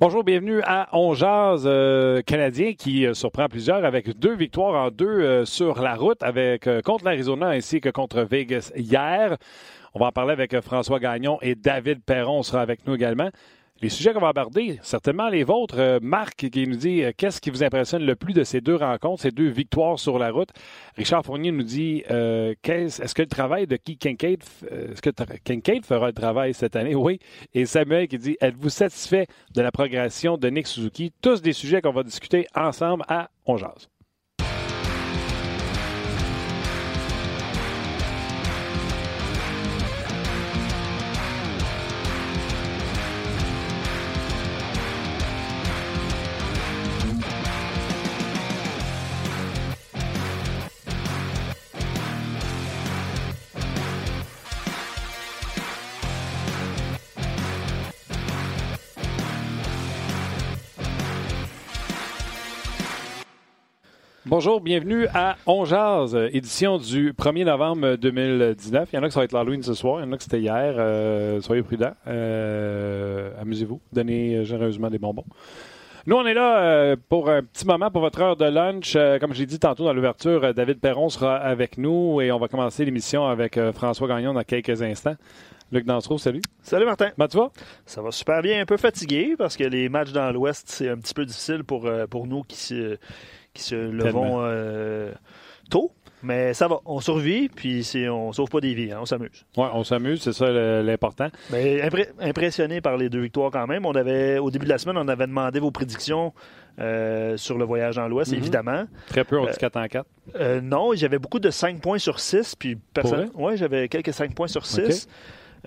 Bonjour, bienvenue à On Jazz euh, canadien qui euh, surprend plusieurs avec deux victoires en deux euh, sur la route avec contre l'Arizona ainsi que contre Vegas hier. On va en parler avec François Gagnon et David Perron sera avec nous également. Les sujets qu'on va aborder, certainement les vôtres. Euh, Marc qui nous dit euh, qu'est-ce qui vous impressionne le plus de ces deux rencontres, ces deux victoires sur la route? Richard Fournier nous dit euh, est-ce que le travail de qui Kincaid, est-ce que Kincaid fera le travail cette année? Oui. Et Samuel qui dit êtes-vous satisfait de la progression de Nick Suzuki? Tous des sujets qu'on va discuter ensemble à On Bonjour, bienvenue à On Jazz, édition du 1er novembre 2019. Il y en a qui ça va être l'Halloween ce soir, il y en a qui c'était hier. Euh, soyez prudents. Euh, amusez-vous. Donnez généreusement des bonbons. Nous, on est là euh, pour un petit moment pour votre heure de lunch. comme j'ai dit tantôt dans l'ouverture, David Perron sera avec nous et on va commencer l'émission avec François Gagnon dans quelques instants. Luc Dansereau, salut. Salut Martin. Comment tu vas? Ça va super bien, un peu fatigué parce que les matchs dans l'Ouest, c'est un petit peu difficile pour, pour nous qui, qui se levons euh, tôt. Mais ça va, on survit, puis on sauve pas des vies, hein, on s'amuse. Oui, on s'amuse, c'est ça l'important. Mais impressionné par les deux victoires quand même. On avait, au début de la semaine, on avait demandé vos prédictions euh, sur le voyage dans l'Ouest, mhm. évidemment. Très peu, on dit 4 en 4. Euh, non, j'avais beaucoup de 5 points sur 6, puis personne. Oui, j'avais quelques 5 points sur 6.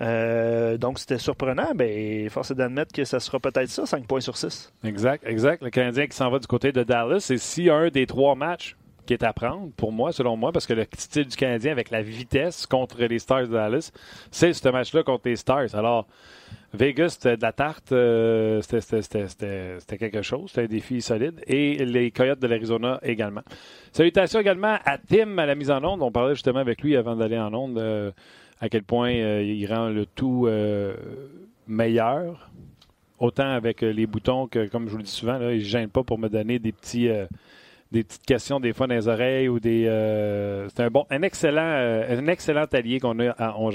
Euh, donc, c'était surprenant. Ben, force est d'admettre que ça sera peut-être ça, 5 points sur 6. Exact, exact. Le Canadien qui s'en va du côté de Dallas. Et si un des trois matchs qui est à prendre, pour moi, selon moi, parce que le style du Canadien avec la vitesse contre les Stars de Dallas, c'est ce match-là contre les Stars. Alors, Vegas, c'était de la tarte, euh, c'était quelque chose, c'était un défi solide. Et les Coyotes de l'Arizona également. Salutations également à Tim à la mise en onde. On parlait justement avec lui avant d'aller en onde. Euh, à quel point euh, il rend le tout euh, meilleur. Autant avec euh, les boutons que, comme je vous le dis souvent, là, il ne gêne pas pour me donner des petits des petites questions des fois dans les oreilles ou des. c'est un bon, un excellent, un excellent allié qu'on a à On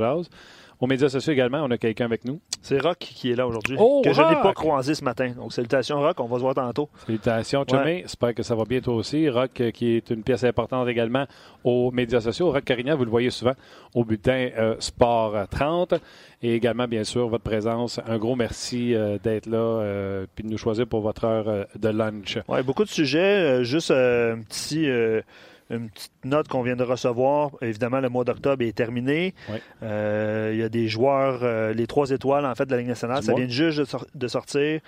aux médias sociaux également, on a quelqu'un avec nous. C'est Rock qui est là aujourd'hui. Oh, que je n'ai pas croisé ce matin. Donc, salutations, Rock. On va se voir tantôt. Salutations, Chumé. J'espère que ça va bien toi aussi. Rock, euh, qui est une pièce importante également aux médias sociaux. Rock Carignan, vous le voyez souvent au bulletin euh, Sport 30. Et également, bien sûr, votre présence. Un gros merci euh, d'être là et de nous choisir pour votre heure de lunch. Oui, beaucoup de sujets. juste un petit une petite note qu'on vient de recevoir. Évidemment, le mois d'octobre est terminé. Euh, il y a des joueurs, euh, les trois étoiles en fait de la Ligue nationale, ça vient juste de, sortir.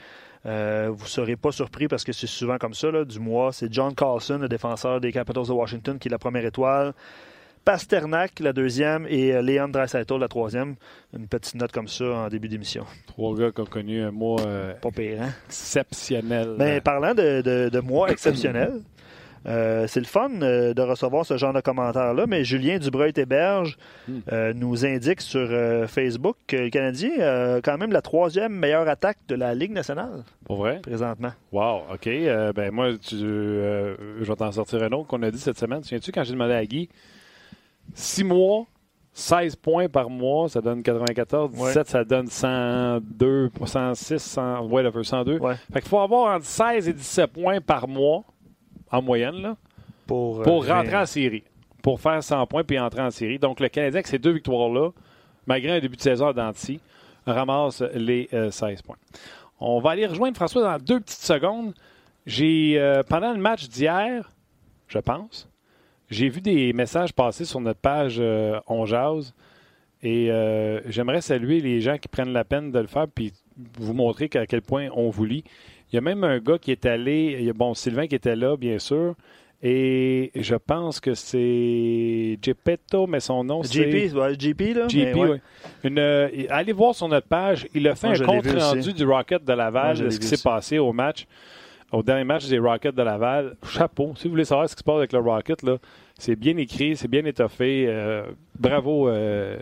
Euh, vous ne serez pas surpris parce que c'est souvent comme ça, du mois. C'est John Carlson, le défenseur des Capitals de Washington, qui est la première étoile. Pasternak, la deuxième, et Leon Draisaitl, la troisième. Une petite note comme ça en début d'émission. Trois gars qui ont connu un mois pas pire, hein? exceptionnel. Mais parlant de, de mois exceptionnels, euh, c'est le fun euh, de recevoir ce genre de commentaires-là, mais Julien Dubreuil-Héberge hmm. euh, nous indique sur Facebook que le Canadien a quand même la troisième meilleure attaque de la Ligue nationale. Pour vrai? Présentement. Wow, OK. ben moi, je vais t'en sortir un autre qu'on a dit cette semaine. Tu Souviens-tu quand j'ai demandé à Guy, six mois, 16 points par mois, ça donne 94. 17, ça donne 102, 106, 100, ouais, 102. Fait qu'il faut avoir entre 16 et 17 points par mois en moyenne, là, pour, pour euh, rentrer en série. Pour faire 100 points puis entrer en série. Donc, le Canadien, avec ces deux victoires-là, malgré un début de saison d'anti, ramasse les 16 euh, points. On va aller rejoindre François dans deux petites secondes. J'ai, euh, pendant le match d'hier, je pense, j'ai vu des messages passer sur notre page On Jazz et j'aimerais saluer les gens qui prennent la peine de le faire puis vous montrer à quel point on vous lit. Il y a même un gars qui est allé, il y a, bon, Sylvain qui était là, bien sûr, et je pense que c'est Geppetto, mais son nom c'est. JP, JP, là. JP, oui. Euh, allez voir sur notre page. Il a fait un compte rendu du Rocket de Laval de ce qui s'est passé au match. Au dernier match des Rockets de Laval. Chapeau. Si vous voulez savoir ce qui se passe avec le Rocket, là, c'est bien écrit, c'est bien étoffé. Euh, bravo, euh,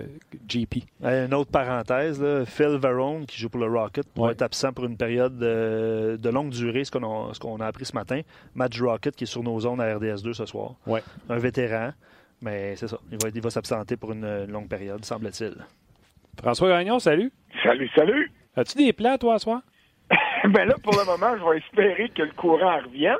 GP. Une autre parenthèse, Phil Varone, qui joue pour le Rocket, va être absent pour une période de, longue durée, ce qu'on a, appris ce matin. Match Rocket qui est sur nos zones à RDS2 ce soir. Ouais. Un vétéran, mais c'est ça. Il va, il va s'absenter pour une longue période, semble-t-il. François Gagnon, salut. Salut, salut. As-tu des plans, toi, ce soir? ben là, pour le moment, je vais espérer que le courant revienne,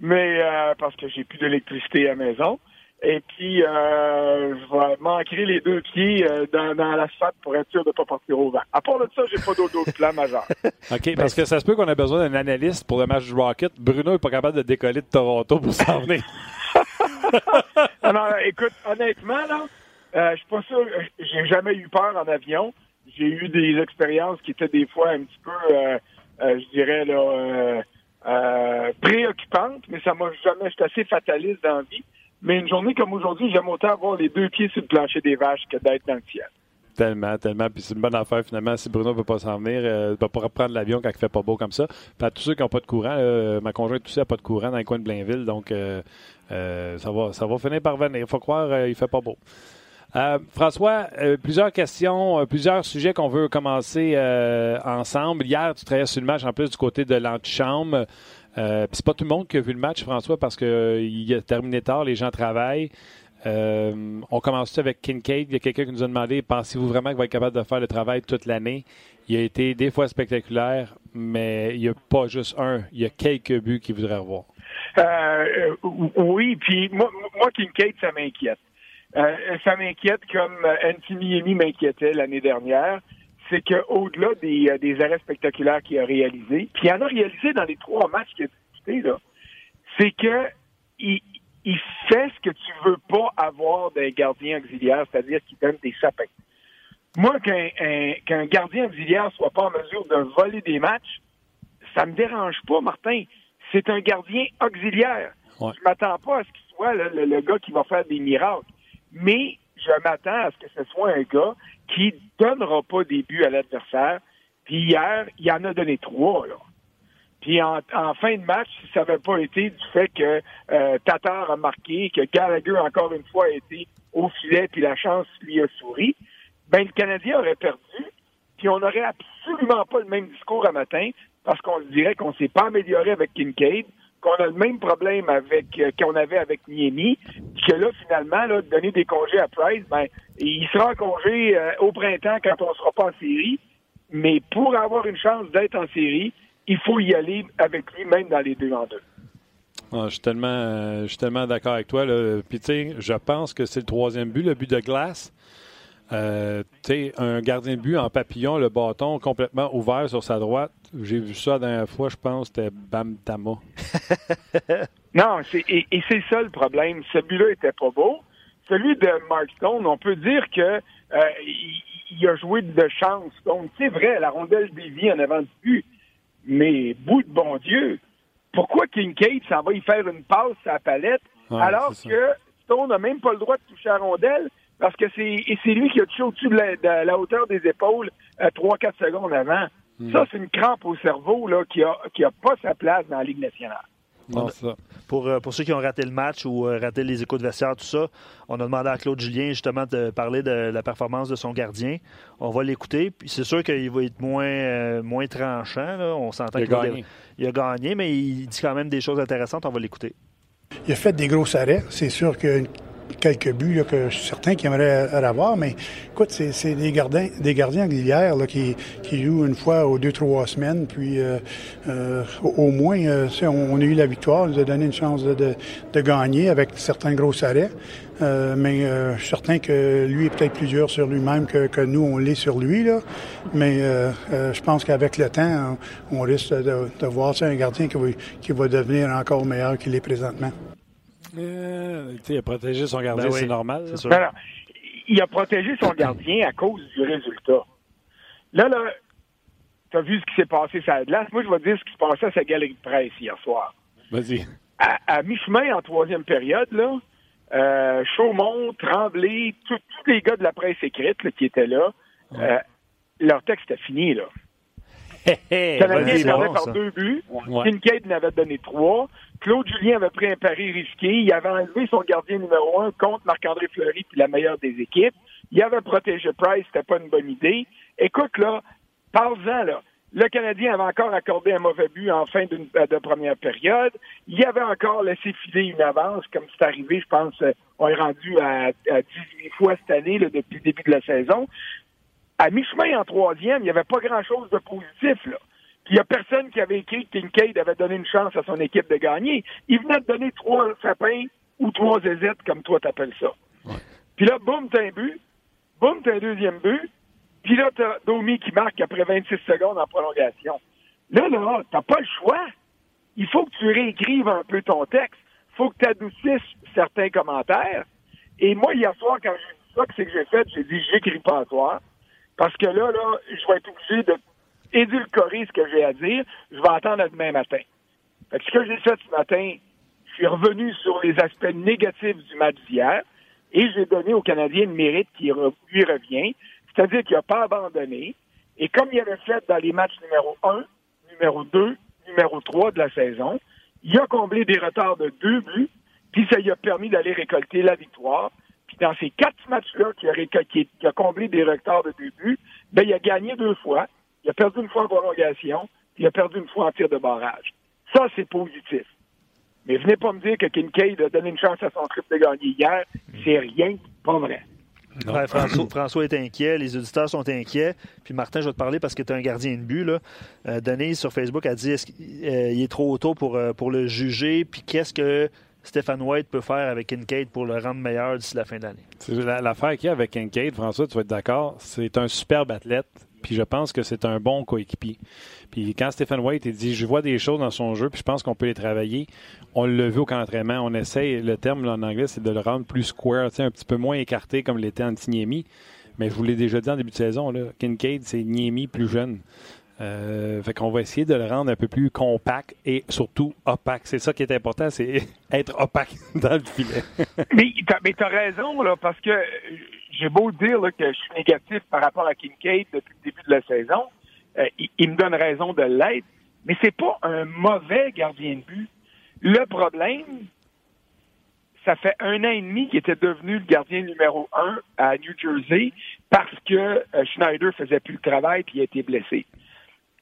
mais euh, parce que j'ai plus d'électricité à la maison. Et puis, euh, je vais manquer les deux pieds euh, dans, dans l'asphalte pour être sûr de ne pas partir au vent. À part de ça, j'ai pas d'autres plans majeurs. OK, parce que ça se peut qu'on a besoin d'un analyste pour le match du Rocket. Bruno n'est pas capable de décoller de Toronto pour s'en venir. non, écoute, honnêtement, là, euh, je suis pas sûr. J'ai jamais eu peur en avion. J'ai eu des expériences qui étaient des fois un petit peu, euh, je dirais, là, préoccupantes, mais ça m'a jamais. J'étais assez fataliste dans la vie. Mais une journée comme aujourd'hui, j'aime autant avoir les deux pieds sur le plancher des vaches que d'être dans le ciel. Tellement, tellement. Puis c'est une bonne affaire finalement. Si Bruno ne peut pas s'en venir, euh, ne peut pas reprendre l'avion quand il fait pas beau comme ça. Puis à tous ceux qui n'ont pas de courant, ma conjointe aussi n'a pas de courant dans le coin de Blainville. Donc ça, va, ça va finir par venir. Il faut croire il fait pas beau. Euh, François, euh, plusieurs questions, euh, plusieurs sujets qu'on veut commencer ensemble. Hier, tu travaillais sur le match en plus du côté de l'antichambre. Euh, c'est pas tout le monde qui a vu le match, François, parce qu'il a terminé tard, les gens travaillent. on commence avec Kincaid. Il y a quelqu'un qui nous a demandé pensez-vous vraiment qu'il va être capable de faire le travail toute l'année? Il a été des fois spectaculaire, mais il n'y a pas juste un. Il y a quelques buts qu'il voudrait revoir. oui, puis moi, moi Kincaid, ça m'inquiète. Euh, ça m'inquiète comme Anthony m'inquiétait l'année dernière. C'est qu'au-delà des, euh, des arrêts spectaculaires qu'il a réalisés, puis il en a réalisé dans les trois matchs qu'il a disputés, là, c'est que il, il fait ce que tu veux pas avoir d'un gardien auxiliaire, c'est-à-dire qu'il donne des sapins. Moi, qu'un qu'un gardien auxiliaire soit pas en mesure de voler des matchs, ça me dérange pas, Martin. C'est un gardien auxiliaire. Je Je m'attends pas à ce qu'il soit le, gars qui va faire des miracles mais je m'attends à ce que ce soit un gars qui donnera pas des buts à l'adversaire. Puis hier, il en a donné trois, là. Puis en, fin de match, si ça n'avait pas été du fait que euh, Tatar a marqué, que Gallagher, encore une fois, a été au filet, puis la chance lui a souri, ben le Canadien aurait perdu, puis on n'aurait absolument pas le même discours à matin, parce qu'on dirait qu'on s'est pas amélioré avec Kincaid, qu'on a le même problème avec euh, qu'on avait avec Niemi, que là, finalement, là, de donner des congés à Price, ben, il sera en congé euh, au printemps quand on ne sera pas en série. Mais pour avoir une chance d'être en série, il faut y aller avec lui, même dans les deux en deux. Ah, je suis tellement, euh, tellement d'accord avec toi. Sais, je pense que c'est le troisième but, le but de glace. Euh, un gardien de but en papillon, le bâton complètement ouvert sur sa droite. J'ai vu ça la dernière fois, je pense, c'était Bam Tama. non, et, c'est ça le problème. Ce but-là était pas beau. Celui de Mark Stone, on peut dire que euh, il, a joué de chance. Donc, c'est vrai, la rondelle dévie en avant du but. Mais, bout de bon Dieu, pourquoi Kincaid s'en va y faire une passe à la palette alors que Stone n'a même pas le droit de toucher la rondelle? Parce que c'est c'est lui qui a touché au-dessus de, la, hauteur des épaules euh, 3-4 secondes avant. Hmm. Ça, c'est une crampe au cerveau là, qui a, qui a pas sa place dans la Ligue nationale. Non, ça. Pour, euh, pour ceux qui ont raté le match ou euh, raté les échos de vestiaire, tout ça, on a demandé à Claude Julien justement de parler de la performance de son gardien. On va l'écouter. Puis c'est sûr qu'il va être moins, euh, moins tranchant. Là. On s'entend qu'il a, il a gagné, mais il dit quand même des choses intéressantes. On va l'écouter. Il a fait des gros arrêts. C'est sûr que quelques buts que je suis certain qu'il aimerait avoir, mais écoute, c'est des gardiens, des gardiens là, qui, qui jouent une fois aux deux, trois semaines, puis euh, euh, au moins, euh, on, a eu la victoire, on nous a donné une chance de, de, de gagner avec certains gros arrêts. Euh, mais euh, je suis certain que lui est peut-être plus dur sur lui-même que, que, nous, on l'est sur lui. Là. Mais euh, je pense qu'avec le temps, on, risque de, de voir un gardien qui va, qui va devenir encore meilleur qu'il est présentement. Euh, il a protégé son gardien, ben c'est normal. il a protégé son gardien à cause du résultat. Là, là, tu as vu ce qui s'est passé sur la glace? Moi, je vais dire ce qui se passait à sa galerie de presse hier soir. Vas-y. À, mi-chemin, en troisième période, là, euh, Chaumont, Tremblay, tous les gars de la presse écrite qui étaient là, euh, leur texte est fini. Là. Le Canadien perdait par deux buts. Kincaid n'avait donné trois. Claude Julien avait pris un pari risqué. Il avait enlevé son gardien numéro un contre Marc-André Fleury puis la meilleure des équipes. Il avait protégé Price, c'était pas une bonne idée. Écoute, là, parle-en, là. Le Canadien avait encore accordé un mauvais but en fin de première période. Il avait encore laissé filer une avance, comme c'est arrivé, je pense, euh, on est rendu à, 18 fois cette année, depuis le début de la saison. À mi-chemin en troisième, il n'y avait pas grand-chose de positif, là. Puis il n'y a personne qui avait écrit que Kincaid avait donné une chance à son équipe de gagner. Il venait de donner trois sapins ou trois hésites, comme toi t'appelles ça. Puis là, boum, t'as un but. Boum, t'as un deuxième but. Puis là, t'as Domi qui marque après 26 secondes en prolongation. Là, là, t'as pas le choix. Il faut que tu réécrives un peu ton texte. Il faut que tu adoucisses certains commentaires. Et moi, hier soir, quand j'ai dit ça, que c'est que j'ai fait, j'ai dit j'écris pas à soir. Parce que là, là, je vais être obligé de édulcorer ce que j'ai à dire. Je vais attendre demain matin. Fait que ce que j'ai fait ce matin, je suis revenu sur les aspects négatifs du match d'hier et j'ai donné au Canadien le mérite qui lui revient. C'est-à-dire qu'il n'a pas abandonné. Et comme il avait fait dans les matchs numéro 1, numéro 2, numéro 3 de la saison, il a comblé des retards de deux buts, puis ça lui a permis d'aller récolter la victoire. Dans ces quatre matchs-là qu'il a, a, comblé des retards de deux buts, ben, il a gagné deux fois, il a perdu une fois en prolongation, puis il a perdu une fois en tir de barrage. Ça, c'est positif. Mais venez pas me dire que Kincaid a donné une chance à son trip de gagner hier. C'est rien, pas vrai. François, est inquiet, les auditeurs sont inquiets. Puis Martin, je vais te parler parce que tu es un gardien de but. Là. Euh, Denise sur Facebook a dit qu'il euh, est trop tôt pour, euh, pour le juger? Puis qu'est-ce que Stéphane White peut faire avec Kincaid pour le rendre meilleur d'ici la fin de l'année? L'affaire qu'il y a avec Kincaid, François, tu vas être d'accord, c'est un superbe athlète. Puis je pense que c'est un bon coéquipier. Puis quand Stephen White dit je vois des choses dans son jeu, puis je pense qu'on peut les travailler, on le vu au camp d'entraînement. On essaye, le terme en anglais, c'est de le rendre plus square, un petit peu moins écarté comme l'était Antiniemi. Mais je vous l'ai déjà dit en début de saison, là, Kincaid, c'est Niemi plus jeune. Euh, fait qu'on va essayer de le rendre un peu plus compact et surtout opaque. C'est ça qui est important, c'est être opaque dans le filet. mais tu as raison, là, parce que j'ai beau dire que je suis négatif par rapport à Kincaid depuis le début de la saison. Euh, il, me donne raison de l'être, mais c'est pas un mauvais gardien de but. Le problème, ça fait un an et demi qu'il était devenu le gardien numéro un à New Jersey parce que euh, Schneider faisait plus le travail et il a été blessé.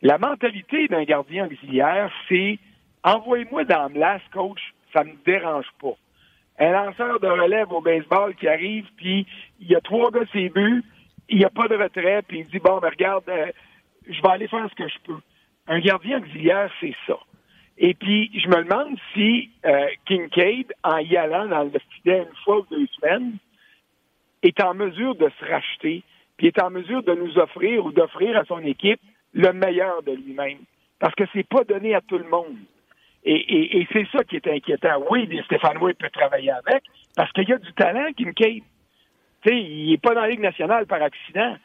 La mentalité d'un gardien auxiliaire, c'est envoyez-moi dans la coach, ça me dérange pas. Un lanceur de relève au baseball qui arrive, puis il y a trois gars ses buts, il n'y a pas de retrait, puis il dit bon, mais regarde, euh, je vais aller faire ce que je peux. Un gardien auxiliaire, c'est ça. Et puis, je me demande si euh, Kincaid, en y allant dans le filet une fois ou deux semaines, est en mesure de se racheter, puis est en mesure de nous offrir ou d'offrir à son équipe le meilleur de lui-même. Parce que c'est pas donné à tout le monde. Et, c'est ça qui est inquiétant. Oui, Stéphane Way peut travailler avec, parce qu'il y a du talent, Kincaid. Tu sais, il n'est pas dans la Ligue nationale par accident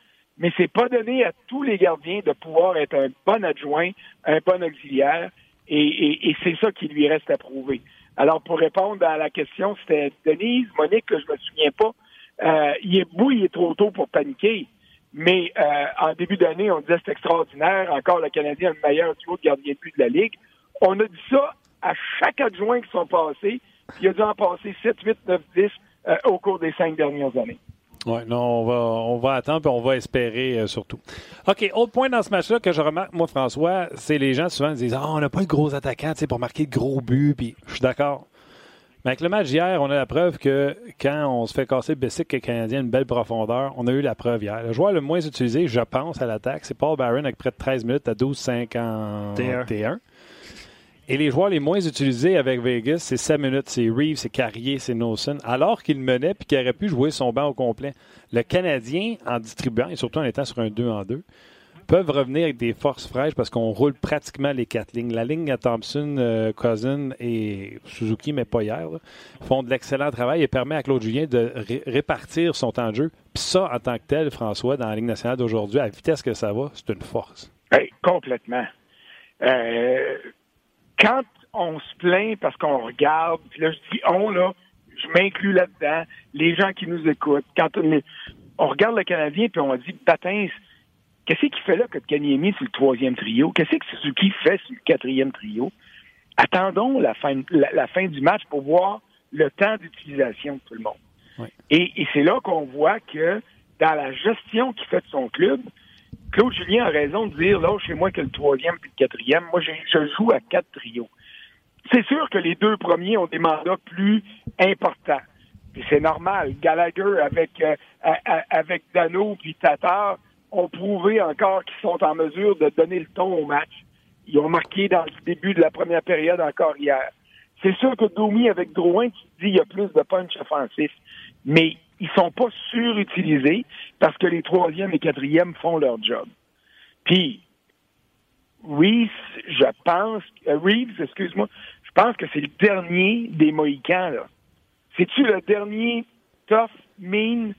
mais c'est pas donné à tous les gardiens de pouvoir être un bon adjoint, un bon auxiliaire, et, c'est ça qui lui reste à prouver. Alors, pour répondre à la question, c'était Denise, Monique, je je me souviens pas. Euh, il est beau, il est trop tôt pour paniquer. Mais euh, en début d'année, on disait c'est extraordinaire. Encore le Canadien a le meilleur duo de gardien de but de la Ligue. On a dit ça à chaque adjoint qui sont passés. Puis il a dû en passer 7, 8, 9, 10 au cours des cinq dernières années. Oui, non, on va, on va attendre et on va espérer euh, surtout. OK, autre point dans ce match-là que je remarque, moi, François, c'est les gens souvent disent Ah, on n'a pas de gros attaquant pour marquer de gros buts, puis je suis d'accord. Mais avec le match d'hier, on a la preuve que quand on se fait casser Bessic et le Canadien une belle profondeur, on a eu la preuve hier. Le joueur le moins utilisé, je pense, à l'attaque, c'est Paul Barron avec près de 13 minutes à 12-51. Et les joueurs les moins utilisés avec Vegas, c'est 7 minutes, c'est Reeves, c'est Carrier, c'est Nelson, alors qu'il menait puis qu'il aurait pu jouer son banc au complet. Le Canadien, en distribuant, et surtout en étant sur un 2 en 2, peuvent revenir avec des forces fraîches parce qu'on roule pratiquement les quatre lignes. La ligne à Thompson, euh, Cousin et Suzuki, mais pas hier, font de l'excellent travail et permet à Claude Julien de répartir son temps de jeu. Puis ça, en tant que tel, François, dans la Ligue nationale d'aujourd'hui, à la vitesse que ça va, c'est une force. complètement. Euh, quand on se plaint parce qu'on regarde, puis là, je dis on, là, je m'inclus là-dedans, les gens qui nous écoutent, quand on, regarde le Canadien, puis on dit, Patins, qu'est-ce qu'il fait là que Kanyemi sur le troisième trio? Qu'est-ce que Suzuki fait sur le quatrième trio? Attendons la fin, la, fin du match pour voir le temps d'utilisation de tout le monde. Et, c'est là qu'on voit que dans la gestion qu'il fait de son club, Claude Julien a raison de dire, là, chez moi que le troisième puis le quatrième, moi, je, joue à quatre trios. C'est sûr que les deux premiers ont des mandats plus importants. Puis c'est normal. Gallagher avec, euh, avec Dano puis Tatar ont prouvé encore qu'ils sont en mesure de donner le ton au match. Ils ont marqué dans le début de la première période encore hier. C'est sûr que Domi avec Drouin, tu dis il y a plus de punch offensif, mais ils sont pas surutilisés parce que les troisièmes et quatrièmes font leur job. Puis Reeves, je pense, euh, Reeves, excuse-moi, je pense que c'est le dernier des Mohicans, là. C'est-tu le dernier tough, mean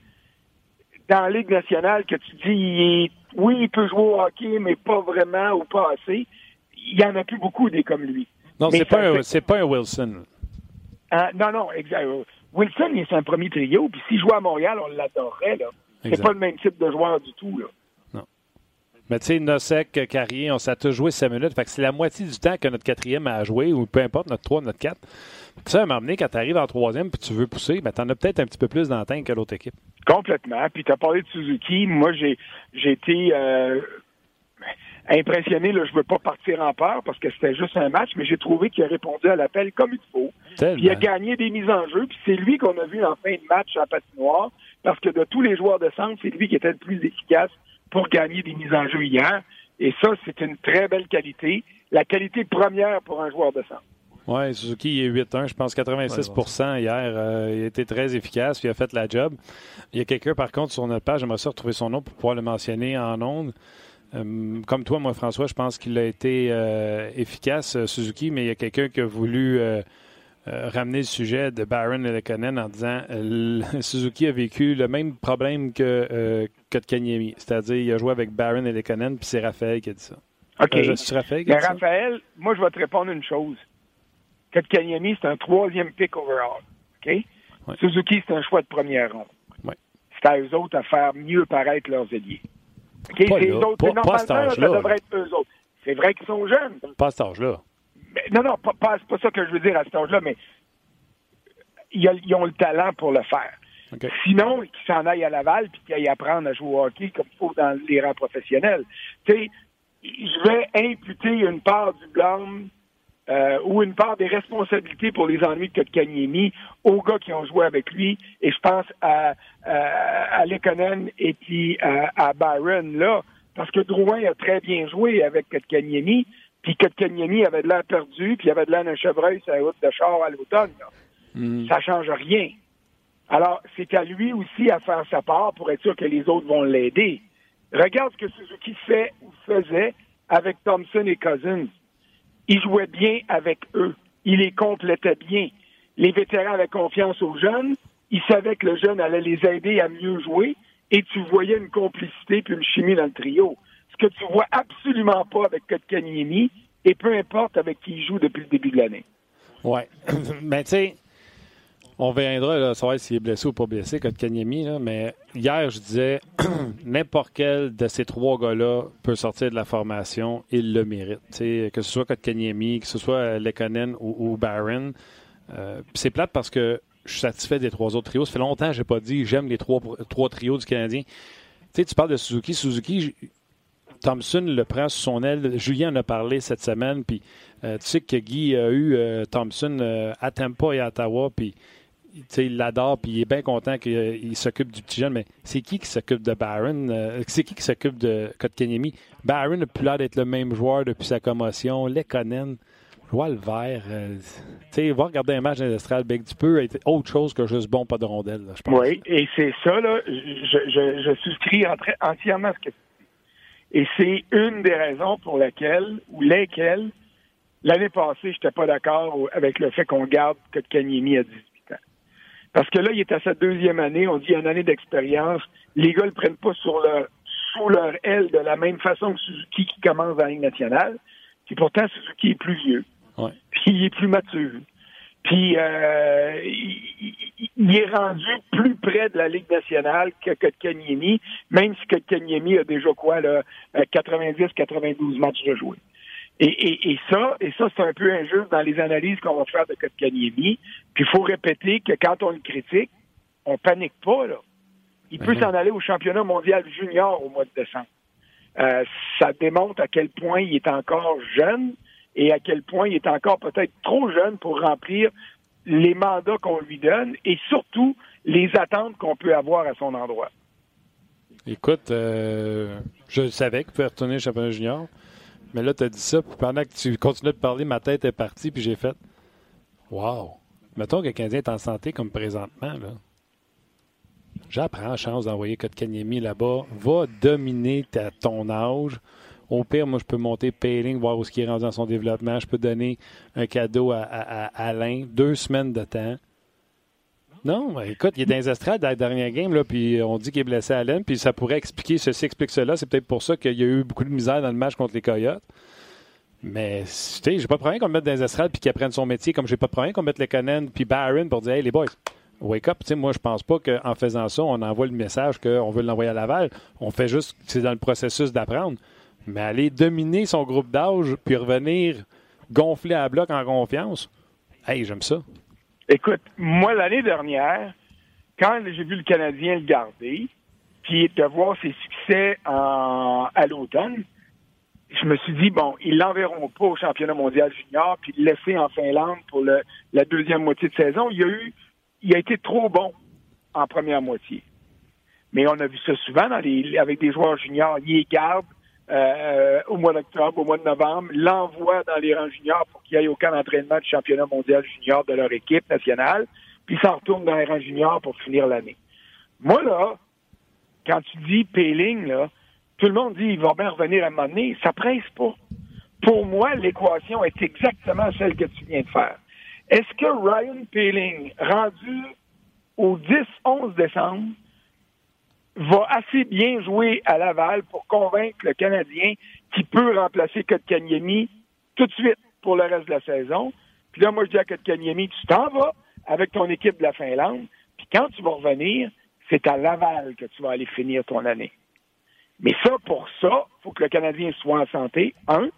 dans la Ligue nationale que tu dis, oui, il peut jouer au hockey, mais pas vraiment ou pas assez? Il y en a plus beaucoup des comme lui. Non, c'est pas, un, pas un Wilson. Ah, non, non, exact. Wilson, il est un premier trio, puis s'il jouait à Montréal, on l'adorerait. C'est pas le même type de joueur du tout, là. Non. Mais tu sais, Nosek, Carrier, on s'est tous joué 5 minutes. Fait que c'est la moitié du temps que notre quatrième a joué, ou peu importe, notre 3, notre 4. Ça, à un moment donné, quand tu arrives en troisième puis tu veux pousser, ben, tu en as peut-être un petit peu plus dans que l'autre équipe. Complètement. Puis tu as parlé de Suzuki. Moi, j'ai été euh, impressionné. Là, je veux pas partir en peur parce que c'était juste un match, mais j'ai trouvé qu'il a répondu à l'appel comme il faut. Puis il a gagné des mises en jeu. Puis c'est lui qu'on a vu en fin de match à patinoire parce que de tous les joueurs de centre, c'est lui qui était le plus efficace pour gagner des mises en jeu hier. Et ça, c'est une très belle qualité. La qualité première pour un joueur de centre. Oui, Suzuki il est 8-1, je pense 86% hier. Euh, il a été très efficace, il a fait la job. Il y a quelqu'un, par contre, sur notre page, j'aimerais ça retrouver son nom pour pouvoir le mentionner en ondes. Euh, comme toi, moi, François, je pense qu'il a été euh, efficace, Suzuki, mais il y a quelqu'un qui a voulu ramener le sujet de Baron et Lekonen en disant Suzuki a vécu le même problème que, que de Kanyemi. C'est-à-dire, il a joué avec Baron et Lekonen, puis c'est Raphaël qui a dit ça. OK. Raphaël, mais Raphaël, moi, je vais te répondre une chose. Kotkaniemi, c'est un troisième pick overall. OK? Suzuki, c'est un choix de première ronde. C'est à eux autres à faire mieux paraître leurs alliés. OK? C'est eux autres. Pas, normalement, ça devrait être eux autres. C'est vrai qu'ils sont jeunes. Pas à cet âge-là. Non, non, pas, pas, c'est pas ça que je veux dire à cet âge-là, mais ils, ont le talent pour le faire. Sinon, qu'ils s'en aillent à Laval puis qu'ils aillent apprendre à jouer au hockey comme il faut dans les rangs professionnels. Tu sais, je vais imputer une part du blâme euh, ou une part des responsabilités pour les ennuis de Kotkaniemi aux gars qui ont joué avec lui. Et je pense à, à, à Lekonen et puis à, à, Byron là, parce que Drouin a très bien joué avec Kotkaniemi, puis Kotkaniemi avait de l'air perdu, puis il avait de l'air d'un chevreuil sur la route de char à l'automne. Mm. Ça change rien. Alors, c'est à lui aussi à faire sa part pour être sûr que les autres vont l'aider. Regarde ce que Suzuki fait ou faisait avec Thompson et Cousins. Il jouait bien avec eux. Il les complétait bien. Les vétérans avaient confiance aux jeunes. Ils savaient que le jeune allait les aider à mieux jouer. Et tu voyais une complicité puis une chimie dans le trio. Ce que tu vois absolument pas avec Kotkaniemi et peu importe avec qui il joue depuis le début de l'année. Oui. Mais tu sais, on viendra là, savoir s'il est blessé ou pas blessé, Kotkaniemi, mais hier, je disais, n'importe quel de ces trois gars-là peut sortir de la formation, il le mérite. que ce soit Kotkaniemi, que ce soit Lekonen ou, Barron. Euh, c'est plate parce que je suis satisfait des trois autres trios. Ça fait longtemps que je n'ai pas dit j'aime les trois, trois trios du Canadien. Tu parles de Suzuki. Suzuki, Thompson le prend sous son aile. Julien en a parlé cette semaine. Euh, tu sais que Guy a eu euh, Thompson à Tampa et à Ottawa. Il l'adore puis il est bien content qu'il s'occupe du petit jeune, mais c'est qui qui s'occupe de Barron? Euh, c'est qui qui s'occupe de Kotkaniemi? Barron a plus l'air d'être le même joueur depuis sa commotion. Lekonen, vois le vert. Euh, tu va regarder un match d'Estral Big, tu peux être autre chose que juste bon, pas de rondelle, je pense. Oui, et c'est ça, là, je, je, je souscris entièrement à ce que tu dis. Et c'est une des raisons pour lesquelles, ou lesquelles, l'année passée, je n'étais pas d'accord avec le fait qu'on garde Kotkaniemi à 18 parce que là, il est à sa deuxième année, on dit une année d'expérience. Les gars ne le prennent pas sur leur, sous leur aile de la même façon que Suzuki qui commence dans la Ligue nationale. Puis pourtant, Suzuki est plus vieux. Puis il est plus mature. Puis euh, il, est rendu plus près de la Ligue nationale que Kotkaniemi, même si Kotkaniemi a déjà quoi là 90-92 matchs de jouer. Et, et, ça, et ça, c'est un peu injuste dans les analyses qu'on va faire de Kotkaniemi. Puis il faut répéter que quand on le critique, on panique pas, là. Il peut mhm. s'en aller au championnat mondial junior au mois de décembre. Euh, ça démontre à quel point il est encore jeune et à quel point il est encore peut-être trop jeune pour remplir les mandats qu'on lui donne et surtout les attentes qu'on peut avoir à son endroit. Écoute, euh, je savais qu'il pouvait retourner au championnat junior. Mais là, tu as dit ça, puis pendant que tu continuais de parler, ma tête est partie, puis j'ai fait Wow! Mettons que le Canadien est en santé comme présentement, là. J'apprends la chance d'envoyer Kotkaniemi là-bas. Va dominer ta, ton âge. Au pire, moi, je peux monter Payling, voir où ce qui est rendu dans son développement. Je peux donner un cadeau à, Alain. Deux semaines de temps. Non, écoute, il est dans les estrades dans la dernière game, là, puis on dit qu'il est blessé à Alain, puis ça pourrait expliquer ceci, explique cela. C'est peut-être pour ça qu'il y a eu beaucoup de misère dans le match contre les Coyotes. Mais, tu sais, j'ai pas de problème qu'on le mette dans les estrades puis qu'il apprenne son métier, comme j'ai pas de problème qu'on mette les Conan puis Barron pour dire, hey, les boys, wake up. Tu sais, moi, je pense pas qu'en faisant ça, on envoie le message qu'on veut l'envoyer à Laval. On fait juste, c'est dans le processus d'apprendre. Mais aller dominer son groupe d'âge puis revenir gonfler à bloc en confiance, hey, j'aime ça. Écoute, moi, l'année dernière, quand j'ai vu le Canadien le garder, puis de voir ses succès à l'automne, je me suis dit, bon, ils l'enverront pas au championnat mondial junior, puis le laisser en Finlande pour la deuxième moitié de saison. Il a eu, il a été trop bon en première moitié. Mais on a vu ça souvent dans avec des joueurs juniors. Ils gardent euh, au mois d'octobre, au mois de novembre, l'envoient dans les rangs juniors pour qu'il n'y ait aucun entraînement du championnat mondial junior de leur équipe nationale, puis s'en retournent dans les rangs juniors pour finir l'année. Moi, là, quand tu dis Payling, là, tout le monde dit il va bien revenir à un moment donné, ça presse pas. Pour moi, l'équation est exactement celle que tu viens de faire. Est-ce que Ryan Payling, rendu au 10-11 décembre, va assez bien jouer à Laval pour convaincre le Canadien qu'il peut remplacer Kotkaniemi tout de suite pour le reste de la saison. Puis là, moi, je dis à Kotkaniemi, tu t'en vas avec ton équipe de la Finlande, puis quand tu vas revenir, c'est à Laval que tu vas aller finir ton année. Mais ça, pour ça, il faut que le Canadien soit en santé, un,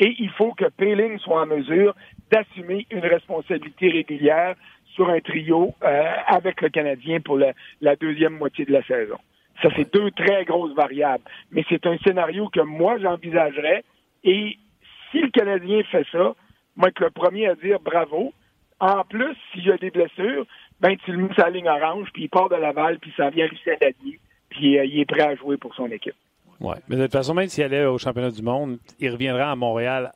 et il faut que Payling soit en mesure d'assumer une responsabilité régulière sur un trio euh, avec le Canadien pour la deuxième moitié de la saison. Ça, c'est deux très grosses variables. Mais c'est un scénario que moi, j'envisagerais. Et si le Canadien fait ça, moi, être le premier à dire bravo. En plus, s'il y a des blessures, ben, tu le mets la ligne orange, puis il part de Laval, puis ça vient lui allié, puis euh, il est prêt à jouer pour son équipe. Oui. Mais de toute façon, même s'il allait au championnat du monde, il reviendra à Montréal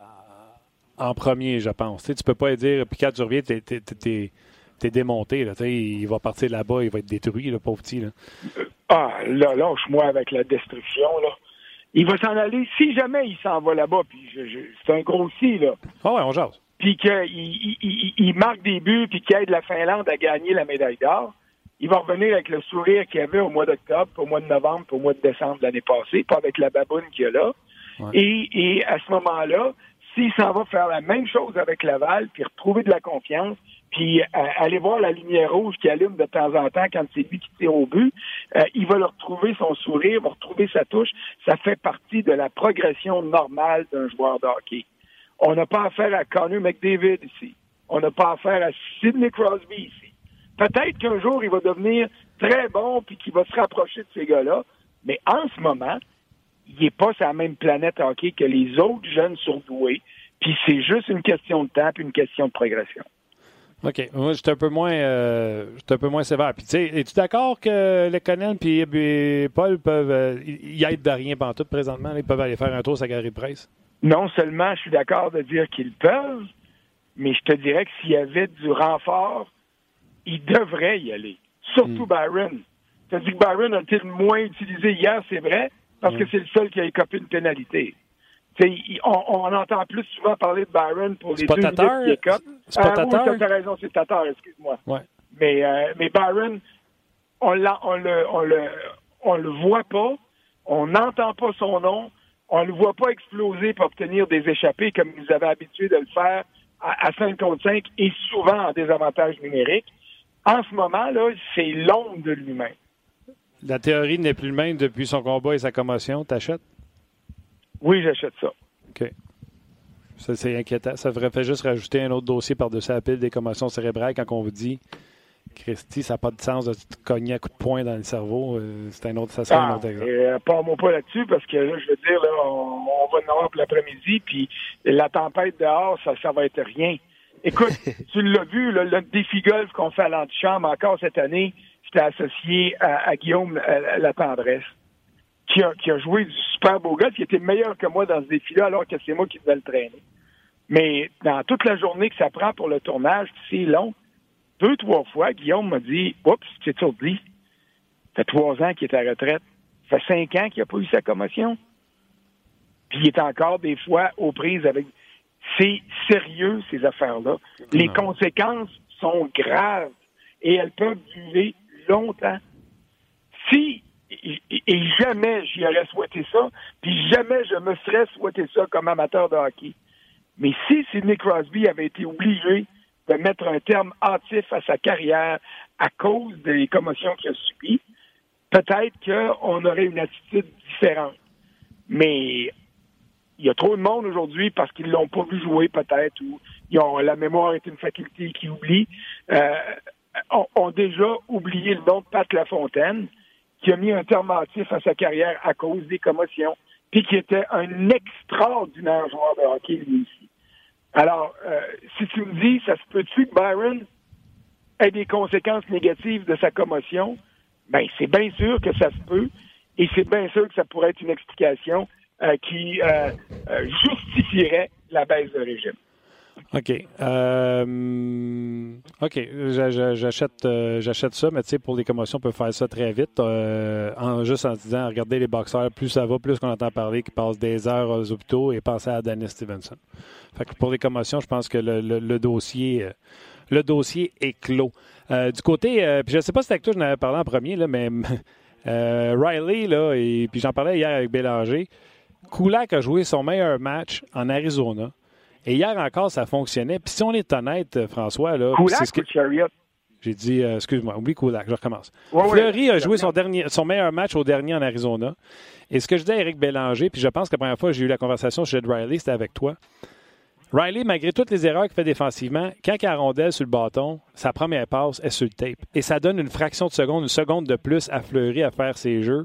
en premier, je pense. Tu tu peux pas dire, quand tu reviens, t'es, démonté. Là, il va partir là-bas, il va être détruit, le pauvre petit. Là. Ah, là, lâche-moi avec la destruction, là. Il va s'en aller, si jamais il s'en va là-bas, puis c'est un gros si, là. Ah ouais, on jase. Puis qu'il il, il, marque des buts, puis qu'il aide la Finlande à gagner la médaille d'or, il va revenir avec le sourire qu'il avait au mois d'octobre, au mois de novembre, au mois de décembre de l'année passée, pas avec la baboune qu'il a là. Et, et à ce moment-là, s'il s'en va faire la même chose avec Laval, puis retrouver de la confiance, puis euh, aller voir la lumière rouge qui allume de temps en temps quand c'est lui qui tire au but, euh, il va le retrouver son sourire, va retrouver sa touche. Ça fait partie de la progression normale d'un joueur de hockey. On n'a pas affaire à Connor McDavid ici. On n'a pas affaire à Sidney Crosby ici. Peut-être qu'un jour, il va devenir très bon puis qu'il va se rapprocher de ces gars-là, mais en ce moment, il n'est pas sur la même planète hockey que les autres jeunes surdoués, puis c'est juste une question de temps puis une question de progression. OK. Moi, je suis un peu moins, euh, un peu moins sévère. Puis, tu sais, es-tu d'accord que les Conan et Paul peuvent euh, y être de rien pendant tout présentement? Ils peuvent aller faire un tour la galerie de presse? Non seulement je suis d'accord de dire qu'ils peuvent, mais je te dirais que s'il y avait du renfort, ils devraient y aller. Surtout hmm. Byron. Tu as dit que Byron a été moins utilisé hier, c'est vrai, parce que hmm. c'est le seul qui a écopé une pénalité on, on, entend plus souvent parler de Byron pour les deux minutes qui écopent. Euh, oui, tu as raison, c'est Tatar, excuse-moi. Mais, euh, mais Byron, on, on, le, on, le, on le voit pas, on n'entend pas son nom, on le voit pas exploser pour obtenir des échappées comme nous avait habitué de le faire à, à 5 contre 5 et souvent en désavantage numérique. En ce moment, là, c'est l'ombre de lui-même. La théorie n'est plus le même depuis son combat et sa commotion. T'achètes? Oui, j'achète ça. OK. Ça, c'est inquiétant. Ça devrait faire juste rajouter un autre dossier par-dessus la pile des commotions cérébrales quand on vous dit Christy, ça n'a pas de sens de te cogner à coup de poing dans le cerveau. Euh, c'est un autre, ça serait un Ah, autre exemple. euh, Parle-moi pas là-dessus parce que là, je veux dire, là, on, on va en avoir pour l'après-midi, puis la tempête dehors, ça, ça va être rien. Écoute, tu l'as vu, là, le défi golf qu'on fait à l'antichambre encore cette année, j'étais associé à, à Guillaume La Tendresse, qui a, qui a joué du super beau golf, qui était meilleur que moi dans ce défi-là, alors que c'est moi qui devais le traîner. Mais dans toute la journée que ça prend pour le tournage, c'est long. Deux, trois fois, Guillaume m'a dit Oups, tu étourdi. Ça fait trois ans qu'il est à la retraite. Ça fait cinq ans qu'il n'a pas eu sa commotion. Puis il est encore des fois aux prises avec. C'est sérieux, ces affaires-là. Les Non. conséquences sont graves et elles peuvent durer longtemps. Si, et jamais j'y aurais souhaité ça, puis jamais je me serais souhaité ça comme amateur de hockey. Mais si Sidney Crosby avait été obligé de mettre un terme hâtif à sa carrière à cause des commotions qu'il a subies, peut-être qu'on aurait une attitude différente. Mais il y a trop de monde aujourd'hui parce qu'ils l'ont pas vu jouer peut-être ou ils ont, la mémoire est une faculté qui oublie. Euh, ont, ont déjà oublié le nom de Pat Lafontaine qui a mis un terme hâtif à sa carrière à cause des commotions puis qui était un extraordinaire joueur de hockey lui aussi. Alors, euh, si tu me dis, ça se peut-tu que Byron ait des conséquences négatives de sa commotion? Ben, c'est bien sûr que ça se peut, et c'est bien sûr que ça pourrait être une explication euh, qui euh, justifierait la baisse de régime. OK. Euh, OK. J'a- j'a- J'achète euh, j'achète ça, mais tu sais, pour les commotions, on peut faire ça très vite. euh, en, juste en disant, regardez les boxeurs, plus ça va, plus qu'on entend parler qu'ils passent des heures aux hôpitaux et pensez à Dennis Stevenson. Fait que pour les commotions, je pense que le, dossier, euh, le dossier est clos. Du côté, puis je ne sais pas si c'était avec toi je n'avais parlé en premier, là, mais Riley, là, et puis j'en parlais hier avec Bélanger. Kulak a joué son meilleur match en Arizona. Et hier encore, ça fonctionnait. Puis si on est honnête, euh, François, là, ce que Chariot? j'ai dit, euh, excuse-moi, oublie Kulak, je recommence. Ouais, ouais. Fleury a joué son, dernier, son meilleur match au dernier en Arizona. Et ce que je dis à Eric Bélanger, puis je pense que la première fois que j'ai eu la conversation Jed Riley, c'était avec toi. Riley, malgré toutes les erreurs qu'il fait défensivement, quand il a rondelle sur le bâton, sa première passe est sur le tape. Et ça donne une fraction de seconde, une seconde de plus à Fleury à faire ses jeux.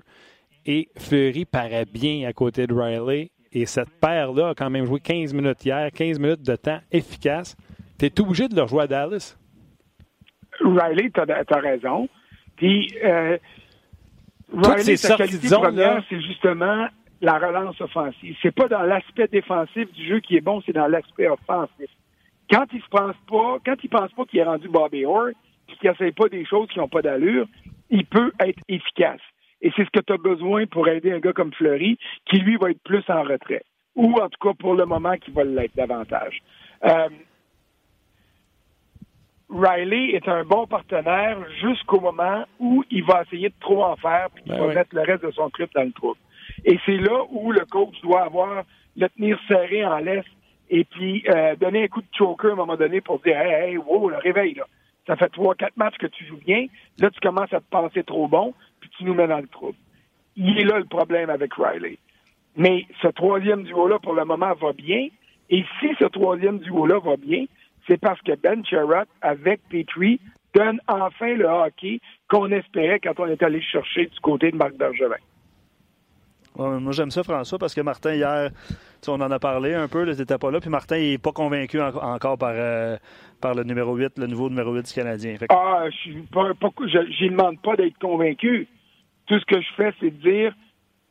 Et Fleury paraît bien à côté de Riley. Et cette paire-là a quand même joué 15 minutes hier, 15 minutes de temps efficace. Tu es obligé de le rejouer à Dallas. Riley, tu as, raison. Puis, euh, Riley, ces sa qualité première, c'est justement la relance offensive. C'est pas dans l'aspect défensif du jeu qui est bon, c'est dans l'aspect offensif. Quand il se pense pas, quand il pense pas qu'il est rendu Bobby Orr, puis qu'il n'essaie pas des choses qui n'ont pas d'allure, il peut être efficace. Et c'est ce que tu as besoin pour aider un gars comme Fleury, qui lui va être plus en retrait. Ou en tout cas pour le moment qui va l'être davantage. Euh, Riley est un bon partenaire jusqu'au moment où il va essayer de trop en faire puis qu'il Ben va oui. mettre le reste de son club dans le trouble. Et c'est là où le coach doit avoir le tenir serré en laisse et puis euh, donner un coup de choker à un moment donné pour dire Hey, hey, wow, le réveil là. Ça fait trois, quatre matchs que tu joues bien. Là, tu commences à te penser trop bon, tu nous mets dans le trouble. Il est là le problème avec Riley. Mais ce troisième duo-là, pour le moment, va bien. Et si ce troisième duo-là va bien, c'est parce que Ben Sherrod, avec Petrie, donne enfin le hockey qu'on espérait quand on est allé chercher du côté de Marc Bergevin. Ouais, moi, j'aime ça, François, parce que Martin, hier, on en a parlé un peu, tu n'étais pas là, puis Martin, il n'est pas convaincu en- encore par, euh, par le numéro 8, le nouveau numéro 8 du Canadien. Que- Ah, je ne demande pas d'être convaincu. Tout ce que je fais, c'est de dire,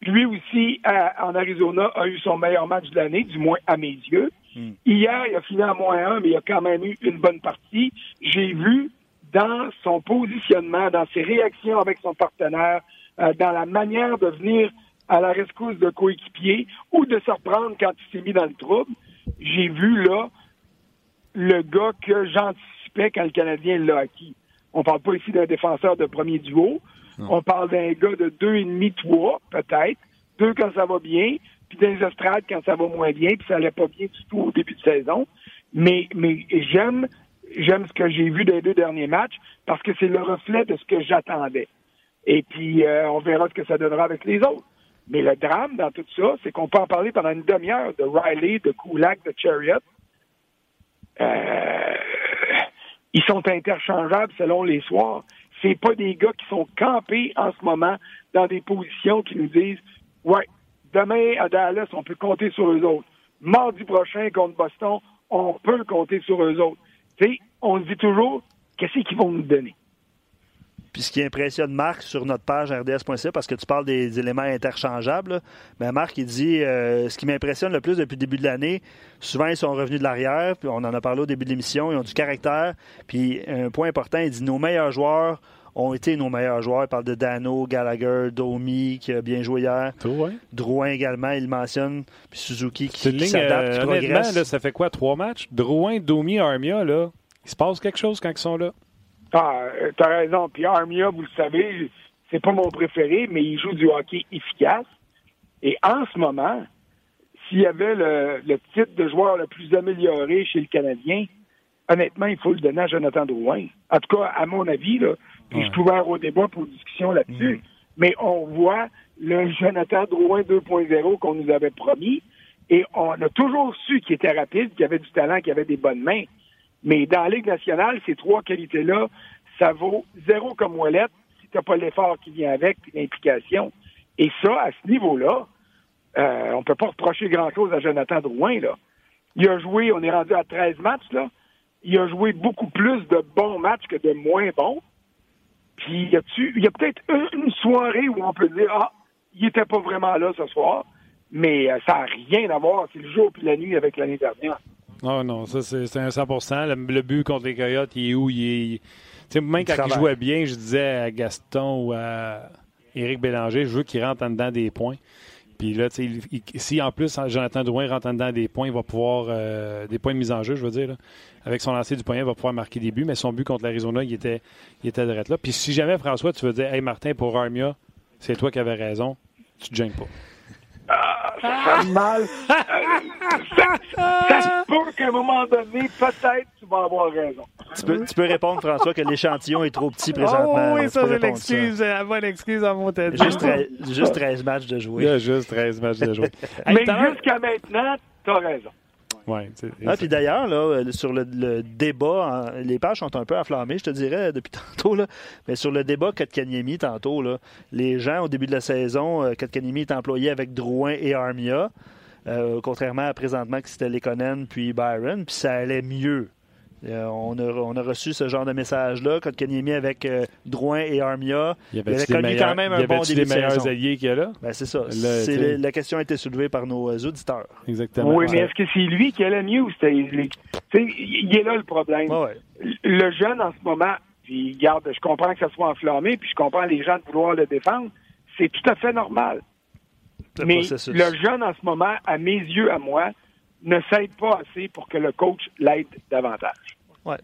lui aussi, à- en Arizona, a eu son meilleur match de l'année, du moins à mes yeux. Hmm. Hier, il a fini à moins un, mais il a quand même eu une bonne partie. J'ai vu dans son positionnement, dans ses réactions avec son partenaire, euh, dans la manière de venir à la rescousse de coéquipier ou de se reprendre quand il s'est mis dans le trouble, j'ai vu là le gars que j'anticipais quand le Canadien l'a acquis. On parle pas ici d'un défenseur de premier duo. On parle d'un gars de deux et demi, trois, peut-être. Deux quand ça va bien, puis des estrades quand ça va moins bien, puis ça allait pas bien du tout au début de saison. Mais, mais j'aime, j'aime ce que j'ai vu des deux derniers matchs parce que c'est le reflet de ce que j'attendais. Et puis, euh, on verra ce que ça donnera avec les autres. Mais le drame dans tout ça, c'est qu'on peut en parler pendant une demi-heure de Riley, de Kulak, de Chariot. Euh, ils sont interchangeables selon les soirs. C'est pas des gars qui sont campés en ce moment dans des positions qui nous disent Ouais, demain à Dallas, on peut compter sur eux autres. Mardi prochain contre Boston, on peut compter sur eux autres. Sais, on dit toujours qu'est-ce qu'ils vont nous donner? Puis ce qui impressionne Marc sur notre page rds.ca, parce que tu parles des éléments interchangeables, mais ben, Marc, il dit euh, ce qui m'impressionne le plus depuis le début de l'année, souvent ils sont revenus de l'arrière, puis on en a parlé au début de l'émission, ils ont du caractère. Puis un point important, il dit nos meilleurs joueurs ont été nos meilleurs joueurs. Il parle de Dano, Gallagher, Domi, qui a bien joué hier. Drouin. Drouin également, il mentionne. Puis Suzuki qui, qui s'adapte, euh, Là, ça fait quoi, trois matchs? Drouin, Domi, Armia, là, il se passe quelque chose quand ils sont là? Ah, euh, t'as raison. Puis Armia, vous le savez, c'est pas mon préféré, mais il joue du hockey efficace. Et en ce moment, s'il y avait le, titre de joueur le plus amélioré chez le Canadien, honnêtement, il faut le donner à Jonathan Drouin. En tout cas, à mon avis, là, puis je suis ouvert au débat pour discussion là-dessus, mais on voit le Jonathan Drouin 2.0 qu'on nous avait promis, et on a toujours su qu'il était rapide, qu'il avait du talent, qu'il avait des bonnes mains. Mais dans la Ligue nationale, ces trois qualités-là, ça vaut zéro comme wallet si tu n'as pas l'effort qui vient avec, l'implication. Et ça, à ce niveau-là, euh, on ne peut pas reprocher grand-chose à Jonathan Drouin. Là. Il a joué, on est rendu à 13 matchs, là. Il a joué beaucoup plus de bons matchs que de moins bons. Puis, il y a peut-être une soirée où on peut dire, ah, il n'était pas vraiment là ce soir, mais euh, ça n'a rien à voir. C'est le jour puis la nuit avec l'année dernière. Non, non, ça, c'est un 100% le, but contre les Coyotes, il est où? Il est. sais, même quand il jouait bien, je disais à Gaston ou à Éric Bélanger, je veux qu'il rentre en dedans des points. Puis là, si en plus Jonathan Drouin rentre en dedans des points, il va pouvoir. Euh, des points de mise en jeu, je veux dire. avec son lancer du poignet, il va pouvoir marquer des buts, mais son but contre l'Arizona, il était, il était direct là. Puis si jamais, François, tu veux dire, hey Martin, pour Armia, c'est toi qui avais raison, tu te gênes pas. Ah, ça fait mal. ça, ça peut qu'à un moment donné, peut-être, tu vas avoir raison. Tu peux, tu peux répondre, François, que l'échantillon est trop petit présentement. Oh, oui, ça, c'est l'excuse. La bonne excuse à mon tête. Juste, juste 13 matchs de jouer. Il y a juste 13 matchs de jouer. Mais jusqu'à maintenant, tu as raison. Ouais, ah, puis d'ailleurs, là, euh, sur le, débat, les pages sont un peu enflammées, je te dirais, depuis tantôt. Là. Mais sur le débat Kotkaniemi, tantôt, là, les gens, au début de la saison, euh, Kotkaniemi est employé avec Drouin et Armia, euh, contrairement à présentement que c'était Lekonen puis Byron, puis ça allait mieux. Euh, on, a, on, a, reçu ce genre de message-là. Kotkaniemi avec euh, Drouin et Armia. Il, avait, il connu quand même un bon début des meilleurs alliés qu'il y a là? Ben, c'est ça. la question a été soulevée par nos euh, auditeurs. Exactement. Oui, mais est-ce que c'est lui qui allait mieux ou c'était... Il est là le problème. Le jeune, en ce moment, puis garde, je comprends que ça soit enflammé, puis je comprends les gens de vouloir le défendre. C'est tout à fait normal. Mais le jeune, en ce moment, à mes yeux, à moi, ne s'aide pas assez pour que le coach l'aide davantage. Ouais.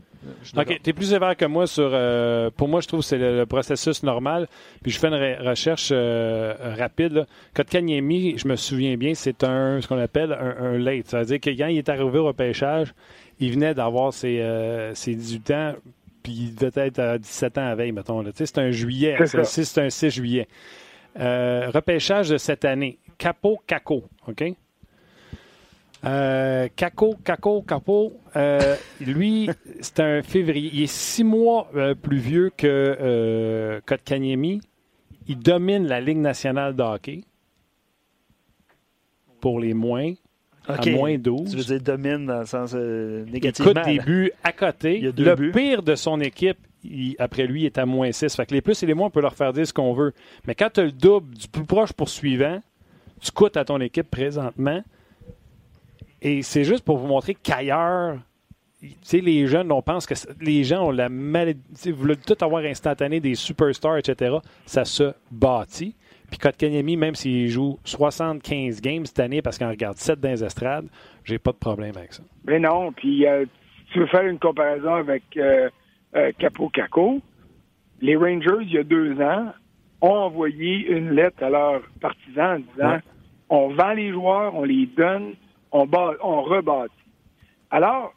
OK. Tu es plus sévère que moi sur. Euh, pour moi, je trouve que c'est le, processus normal. Puis je fais une recherche euh, rapide. Kotkaniemi, je me souviens bien, c'est un ce qu'on appelle un, late. Ça veut dire que quand il est arrivé au repêchage, il venait d'avoir ses, euh, ses 18 ans, puis il devait être à 17 ans à veille, mettons. C'est un juillet. C'est un 6 juillet. repêchage de cette année. Capo Caco. OK? Euh, Kako, Kako, Capo, euh, lui, c'est un février. Il est six mois euh, plus vieux que euh, Kotkaniemi. Il domine la Ligue nationale de hockey pour les moins. À moins 12. Tu veux dire domine dans le sens négatif. Il des buts à côté. le pire de son équipe, après lui, est à moins 6. Fait que les plus et les moins, on peut leur faire dire ce qu'on veut. Mais quand tu as le double du plus proche poursuivant, tu coûtes à ton équipe présentement. Et c'est juste pour vous montrer qu'ailleurs, les jeunes, on pense que les gens ont la maladie, veulent tout avoir instantané des superstars, etc. Ça se bâtit. Puis Kotkaniemi, même s'il joue 75 games cette année parce qu'on regarde 7 dans les estrades, j'ai pas de problème avec ça. Mais non, puis euh, tu veux faire une comparaison avec euh, euh, Capo Caco, les Rangers, il y a deux ans, ont envoyé une lettre à leurs partisans en disant on vend les joueurs, on les donne, on, rebâtit. Alors,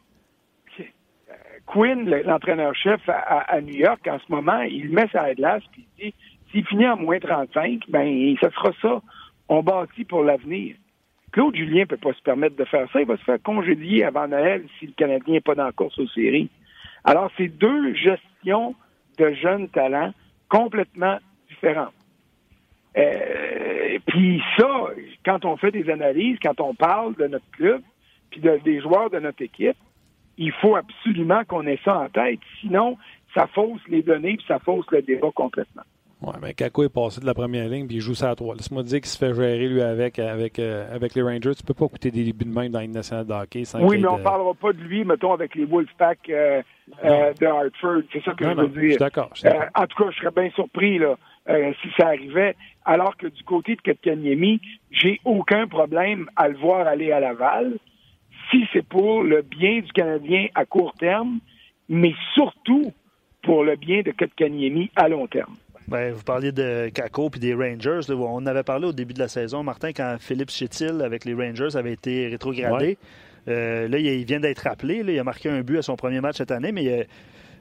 Quinn, l'entraîneur-chef à, New York, en ce moment, il met sa glace puis il dit s'il finit en moins 35, ben ça sera ça. On bâtit pour l'avenir. Claude Julien ne peut pas se permettre de faire ça. Il va se faire congédier avant Noël si le Canadien n'est pas dans la course aux séries. Alors, c'est deux gestions de jeunes talents complètement différentes. Euh, puis ça, quand on fait des analyses, quand on parle de notre club, puis des joueurs de notre équipe, il faut absolument qu'on ait ça en tête. Sinon, ça fausse les données puis ça fausse le débat complètement. Oui, mais Kako est passé de la première ligne puis il joue ça à trois. Laisse-moi dire qu'il se fait gérer lui avec, avec, euh, avec les Rangers. Tu peux pas coûter des débuts de main dans une nationale de hockey sans Oui, mais on ne parlera pas de lui, mettons, avec les Wolfpack euh, euh, de Hartford. C'est ça que je veux dire. Je suis d'accord. en tout cas, je serais bien surpris là, si ça arrivait. Alors que du côté de Ketkaniemi, j'ai aucun problème à le voir aller à Laval si c'est pour le bien du Canadien à court terme, mais surtout pour le bien de Kotkaniemi à long terme. Ben, vous parliez de Kako puis des Rangers. On avait parlé au début de la saison, Martin, quand Philippe Chétil avec les Rangers avait été rétrogradé. Euh, là, il vient d'être rappelé. il a marqué un but à son premier match cette année, mais euh, euh,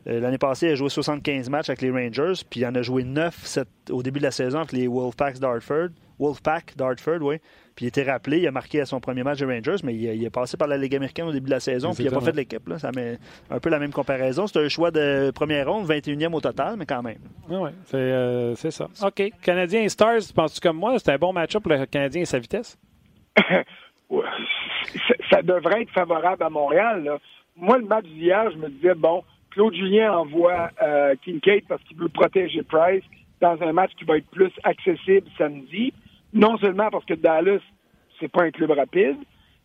l'année passée, il a joué 75 matchs avec les Rangers, puis il en a joué 9 au début de la saison avec les Wolfpacks d'Hartford. Wolfpack d'Hartford, oui. Puis il était rappelé, il a marqué à son premier match de Rangers, mais il, est passé par la Ligue américaine au début de la saison, puis il n'a pas fait de l'équipe. Ça met un peu la même comparaison. C'est un choix de première ronde, 21e au total, mais quand même. Oui, oui, euh, c'est ça. OK. Canadien et Stars, penses-tu comme moi, c'est un bon match-up pour le Canadien et sa vitesse? ça devrait être favorable à Montréal. Moi, le match d'hier, je me disais, bon, Claude Julien envoie euh, Kincaid parce qu'il veut protéger Price dans un match qui va être plus accessible samedi non seulement parce que Dallas, c'est pas un club rapide,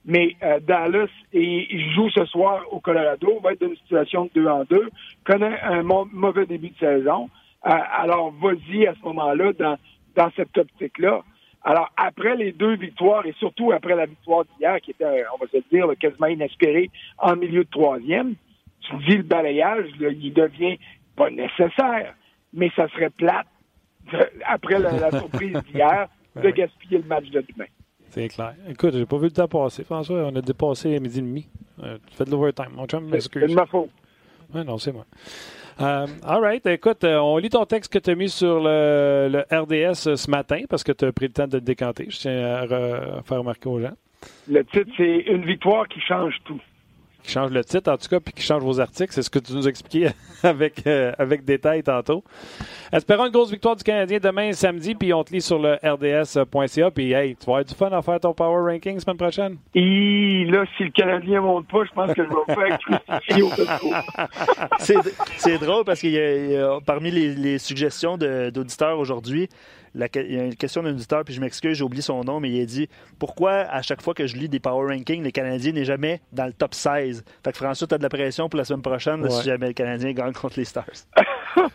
mais euh, Dallas et, il joue ce soir au Colorado, va être dans une situation de 2 en 2, connaît un mauvais début de saison. Euh, alors, vas-y à ce moment-là dans, dans cette optique-là. Alors, après les deux victoires, et surtout après la victoire d'hier, qui était, on va se dire, quasiment inespérée en milieu de troisième, tu dis le balayage, il devient pas nécessaire, mais ça serait plate après la surprise d'hier de gaspiller le match de demain. C'est clair. Écoute, j'ai pas vu le temps passer, François. On a dépassé midi et demi. Euh, tu fais de l'overtime. Mon chum m'excuse. C'est de ma faute. Oui, non, c'est moi. Euh, all right. Écoute, euh, on lit ton texte que tu as mis sur le, RDS ce matin parce que tu as pris le temps de te décanter. Je tiens à, faire remarquer aux gens. Le titre, c'est Une victoire qui change tout qui change le titre, en tout cas, puis qui change vos articles. C'est ce que tu nous expliquais avec, euh, avec détail tantôt. Espérons une grosse victoire du Canadien demain samedi, puis on te lit sur le rds.ca. Puis, hey, tu vas avoir du fun à faire ton Power Ranking semaine prochaine? Et là, si le Canadien monte pas, je pense que je vais faire C'est drôle parce qu'il y, a, parmi les, les suggestions d'auditeurs aujourd'hui, il y a une question d'un auditeur, puis je m'excuse, j'ai oublié son nom, mais il a dit Pourquoi à chaque fois que je lis des Power Rankings, les Canadiens n'est jamais dans le top 16 Fait que François, tu as de la pression pour la semaine prochaine si jamais le Canadien gagne contre les Stars.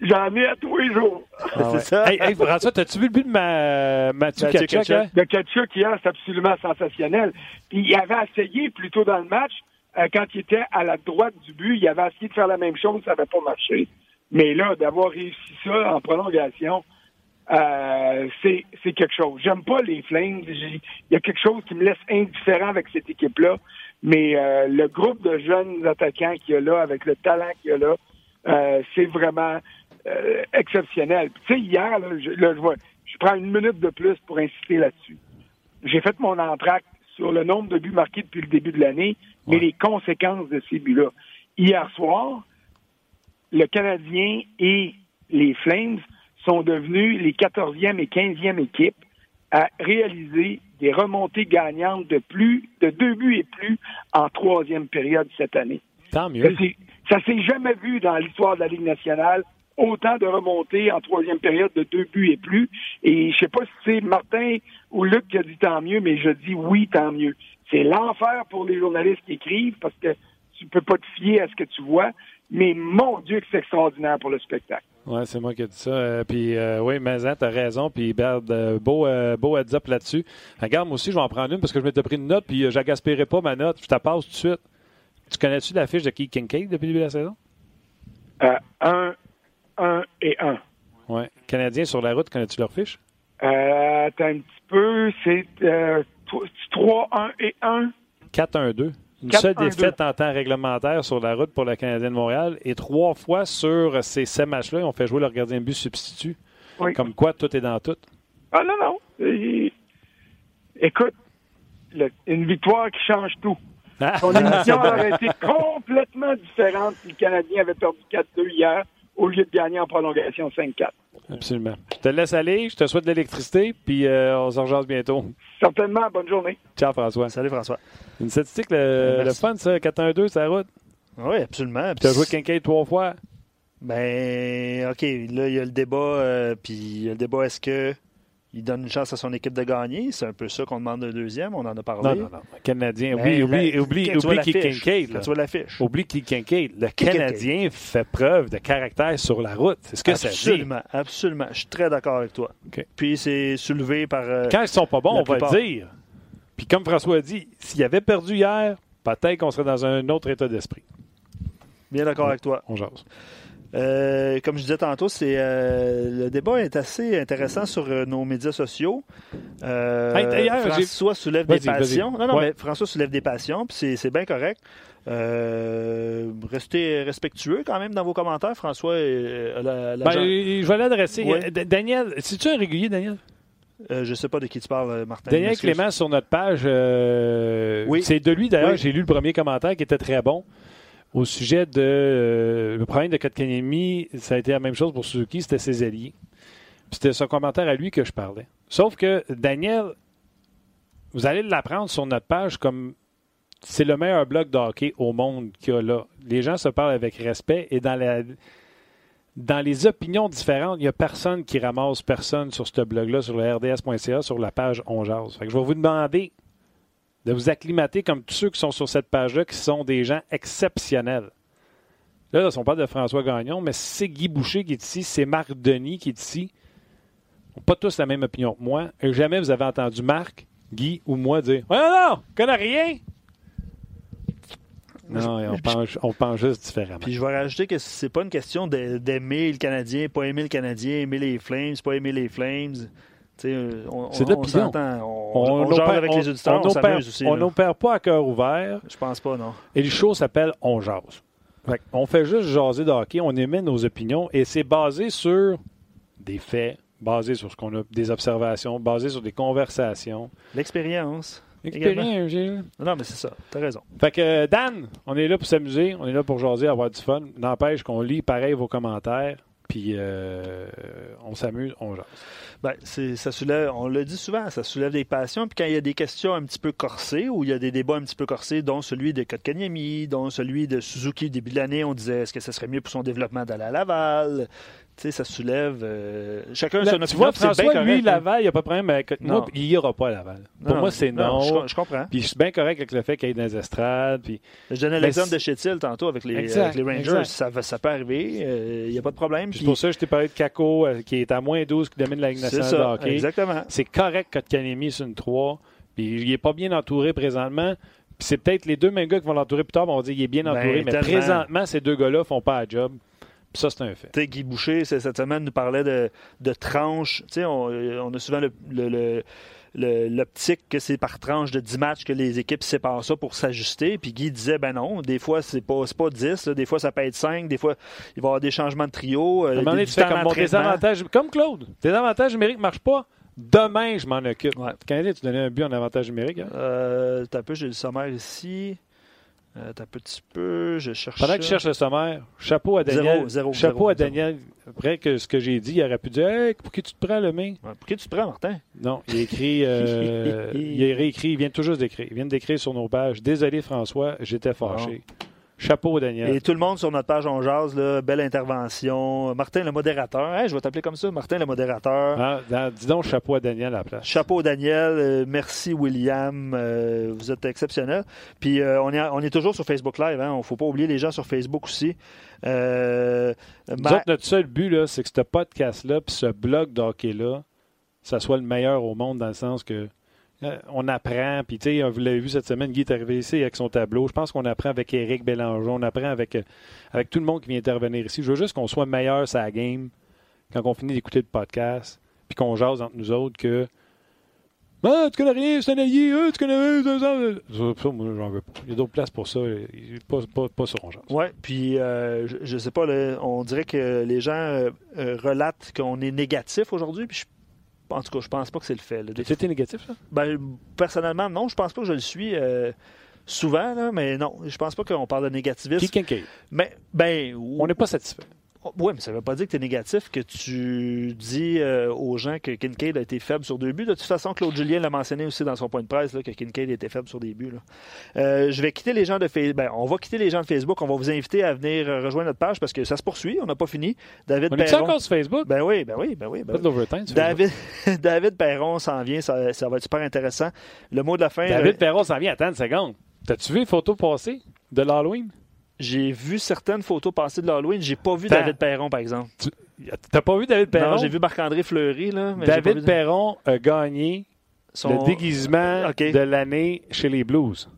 J'en ai à tous les jours. Ah c'est ça. Hey, François, as-tu vu le but de ma... Mathieu Kachuk? Hein? Le Kachuk hier, c'est absolument sensationnel. Puis il avait essayé plus tôt dans le match, euh, quand il était à la droite du but, il avait essayé de faire la même chose, ça n'avait pas marché. Mais là, d'avoir réussi ça en prolongation, euh, c'est quelque chose. J'aime pas les Flames. Il y a quelque chose qui me laisse indifférent avec cette équipe-là. Mais euh, le groupe de jeunes attaquants qu'il y a là, avec le talent qu'il y a là, euh, c'est vraiment euh, exceptionnel. Tu sais, hier, là, je, là, je, vois, je prends une minute de plus pour insister là-dessus. J'ai fait mon entracte sur le nombre de buts marqués depuis le début de l'année, mais les conséquences de ces buts-là. Hier soir, le Canadien et les Flames sont devenus les 14e et 15e équipes à réaliser des remontées gagnantes de plus de deux buts et plus en troisième période cette année. Tant mieux. Ça s'est jamais vu dans l'histoire de la Ligue nationale autant de remontées en troisième période de deux buts et plus. Et je sais pas si c'est Martin ou Luc qui a dit tant mieux, mais je dis oui, tant mieux. C'est l'enfer pour les journalistes qui écrivent parce que tu peux pas te fier à ce que tu vois. Mais mon Dieu, que c'est extraordinaire pour le spectacle. Oui, c'est moi qui ai dit ça. Euh, puis euh, oui, Mazan, tu as raison. Puis Berd, euh, beau, beau heads-up là-dessus. Regarde, moi aussi, je vais en prendre une parce que je m'étais pris une note, puis j'agaspérais pas ma note. Je te passe tout de suite. Tu connais-tu la fiche de Keith Kincaid depuis le début de la saison? un, un et un. Oui. Canadien sur la route, connais-tu leur fiche? Euh, t'as un petit peu, c'est 3, 1 et 1. 4, 1, 2. Une seule défaite en temps réglementaire sur la route pour le Canadien de Montréal et trois fois sur ces sept matchs-là, ils ont fait jouer leur gardien de but substitut. Comme quoi, tout est dans tout. Ah non, non. Écoute, une victoire qui change tout. Son émission aurait été complètement différente si le Canadien avait perdu 4-2 hier au lieu de gagner en prolongation 5-4. Absolument. Je te laisse aller, je te souhaite de l'électricité, puis euh, on se rejoint bientôt. Certainement, bonne journée. Ciao François. Salut François. Une statistique, le, le fun, ça, 4-1-2, c'est la route? Oui, absolument. Tu as joué Kincaid trois fois? Ben, OK, là, il y a le débat, euh, puis le débat, est-ce que il donne une chance à son équipe de gagner. C'est un peu ça qu'on demande d'un deuxième. On en a parlé. Non, non, non. Canadien. Oublie, oublie, oublie, oublie qui Kincaid. Tu vois l'affiche. Oublie qui Kincaid. Le Canadien fait preuve de caractère sur la route. C'est ce que ça dit. Absolument. Absolument. Je suis très d'accord avec toi. Puis c'est soulevé par. Euh, Quand ils sont pas bons, on va le dire. Puis comme François a dit, s'il avait perdu hier, peut-être qu'on serait dans un autre état d'esprit. Bien d'accord avec toi. On jase. Euh, comme je disais tantôt, c'est euh, le débat est assez intéressant sur euh, nos médias sociaux. François soulève des passions. Non, non, mais François soulève des passions, puis c'est bien correct. restez respectueux quand même dans vos commentaires, François. ben, je vais l'adresser. Daniel, c'est-tu un régulier, Daniel? je ne sais pas de qui tu parles, Martin. Daniel Clément sur notre page. oui. C'est de lui, d'ailleurs, j'ai lu le premier commentaire qui était très bon. Au sujet de euh, le problème de Kotkaniemi, ça a été la même chose pour Suzuki, c'était ses alliés. C'était son commentaire à lui que je parlais. Sauf que Daniel, vous allez l'apprendre sur notre page comme c'est le meilleur blog de hockey au monde qu'il y a là. Les gens se parlent avec respect et dans la dans les opinions différentes, il n'y a personne qui ramasse personne sur ce blog-là, sur le rds.ca, sur la page On je vais vous demander de vous acclimater comme tous ceux qui sont sur cette page-là, qui sont des gens exceptionnels. Là, là on parle de François Gagnon, mais c'est Guy Boucher qui est ici, c'est Marc Denis qui est ici. Pas tous la même opinion que moi. Et jamais vous avez entendu Marc, Guy ou moi dire Ouais, non, non, on connaît rien. Non, on pense, on pense juste différemment. Puis je vais rajouter que c'est pas une question d'aimer le Canadien, pas aimer le Canadien, aimer les Flames, pas aimer les Flames. C'est de l'opinion. On, on, avec les auditeurs, on, s'amuse aussi. On n'opère pas à cœur ouvert. Je pense pas, non. Et le show s'appelle On jase. on fait juste jaser de hockey, on émet nos opinions et c'est basé sur des faits, basé sur ce qu'on a, des observations, basé sur des conversations. L'expérience. L'expérience, Non, mais c'est ça. T'as raison. Fait que Dan, on est là pour s'amuser, on est là pour jaser, avoir du fun. N'empêche qu'on lit pareil vos commentaires, euh, on s'amuse, on jase. Ben, ça soulève, on le dit souvent, ça soulève des passions. Puis quand il y a des questions un petit peu corsées, ou il y a des débats un petit peu corsés, dont celui de Kotkaniemi, dont celui de Suzuki début de l'année, on disait est-ce que ça serait mieux pour son développement d'aller à Laval? Sais, ça soulève. Euh, chacun son opinion. Tu vois, François, bien lui, hein. Laval, il n'y a pas de problème avec moi. Il n'y aura pas à Laval. Pour moi, c'est non. Je, comprends. Puis je suis bien correct avec le fait qu'il y ait des estrades. Puis... Je donnais l'exemple de Chétil tantôt avec les, les Rangers. Ça, ça, peut arriver. Euh, il n'y a pas de problème. C'est pour ça que je t'ai parlé de Kako, euh, qui est à moins 12, qui domine la Ligue nationale de hockey. Exactement. C'est correct que Kanemi sur une 3. Puis il n'est pas bien entouré présentement. Puis c'est peut-être les deux mêmes gars qui vont l'entourer plus tard, on va dire qu'il est bien ben, entouré. mais présentement, ces deux gars-là ne font pas la job ça, c'est un fait. Guy Boucher, cette semaine, nous parlait de, de tranches. On, on, a souvent l'optique que c'est par tranche de 10 matchs que les équipes séparent ça pour s'ajuster. Puis Guy disait, ben non, des fois, c'est pas, pas 10, des fois, ça peut être 5, des fois, il va y avoir des changements de trio. Euh, des, tu fais comme mon désavantage, comme Claude. Tes avantages numériques ne marchent pas. Demain, je m'en occupe. Ouais. Canadien, tu donnais un but en avantage numérique. Hein? Euh, T'as un peu, j'ai le sommaire ici. Euh, un petit peu, je cherche. Pendant que tu cherches le sommaire, chapeau à Daniel. Zéro, chapeau à Daniel. Après que ce que j'ai dit, il aurait pu dire hey, Pour qui tu te prends, le main? Pour qui tu te prends, Martin? Non, il a écrit. Euh, il a réécrit. Il vient tout juste d'écrire. Il vient d'écrire sur nos pages Désolé, François, j'étais fâché. Chapeau, Daniel. Et tout le monde sur notre page On Jase, là, belle intervention. Martin, le modérateur. je vais t'appeler comme ça, Martin, le modérateur. Ah, dis donc chapeau à Daniel à la place. Chapeau, Daniel. Euh, merci, William. Euh, vous êtes exceptionnel. Puis, euh, on, est, on est toujours sur Facebook Live. Hein. Il ne faut pas oublier les gens sur Facebook aussi. notre seul but, c'est que ce podcast-là, puis ce blog d'hockey-là, ça soit le meilleur au monde dans le sens que on apprend, puis tu sais, vous l'avez vu cette semaine, Guy est arrivé ici avec son tableau. Je pense qu'on apprend avec Éric Bélanger, on apprend avec, euh, avec tout le monde qui vient intervenir ici. Je veux juste qu'on soit meilleur sur la game quand on finit d'écouter le podcast, puis qu'on jase entre nous autres que Ah, tu connais rien, c'est un allié, ah, tu connais rien, ça, moi, j'en veux pas. Il y a d'autres places pour ça, pas, sur. Oui, puis euh, je, sais pas, on dirait que les gens euh, euh, relatent qu'on est négatif aujourd'hui, puis en tout cas, je pense pas que c'est le fait. C'était négatif, ça? Ben, personnellement, non, je pense pas que je le suis souvent, là, mais non, je pense pas qu'on parle de négativisme. Qui Mais, ben, on n'est pas satisfait. Oh, oui, mais ça ne veut pas dire que tu es négatif, que tu dis euh, aux gens que Kincaid a été faible sur deux buts. De toute façon, Claude Julien l'a mentionné aussi dans son point de presse, que Kincaid était faible sur des buts. Euh, je vais quitter les gens de Facebook. Ben, on va quitter les gens de Facebook. On va vous inviter à venir euh, rejoindre notre page parce que ça se poursuit. On n'a pas fini. David on Perron. encore sur Facebook? Ben oui, ben oui, ben oui. Ben David, David Perron s'en vient. Ça, va être super intéressant. Le mot de la fin. David Perron s'en vient. Attends une seconde. T'as-tu vu les photos passées de l'Halloween? J'ai vu certaines photos passer de l'Halloween. J'ai pas vu David Perron, par exemple. Tu n'as pas vu David Perron? Non, j'ai vu Marc-André Fleury. Là, David Perron a gagné le déguisement de l'année chez les Blues.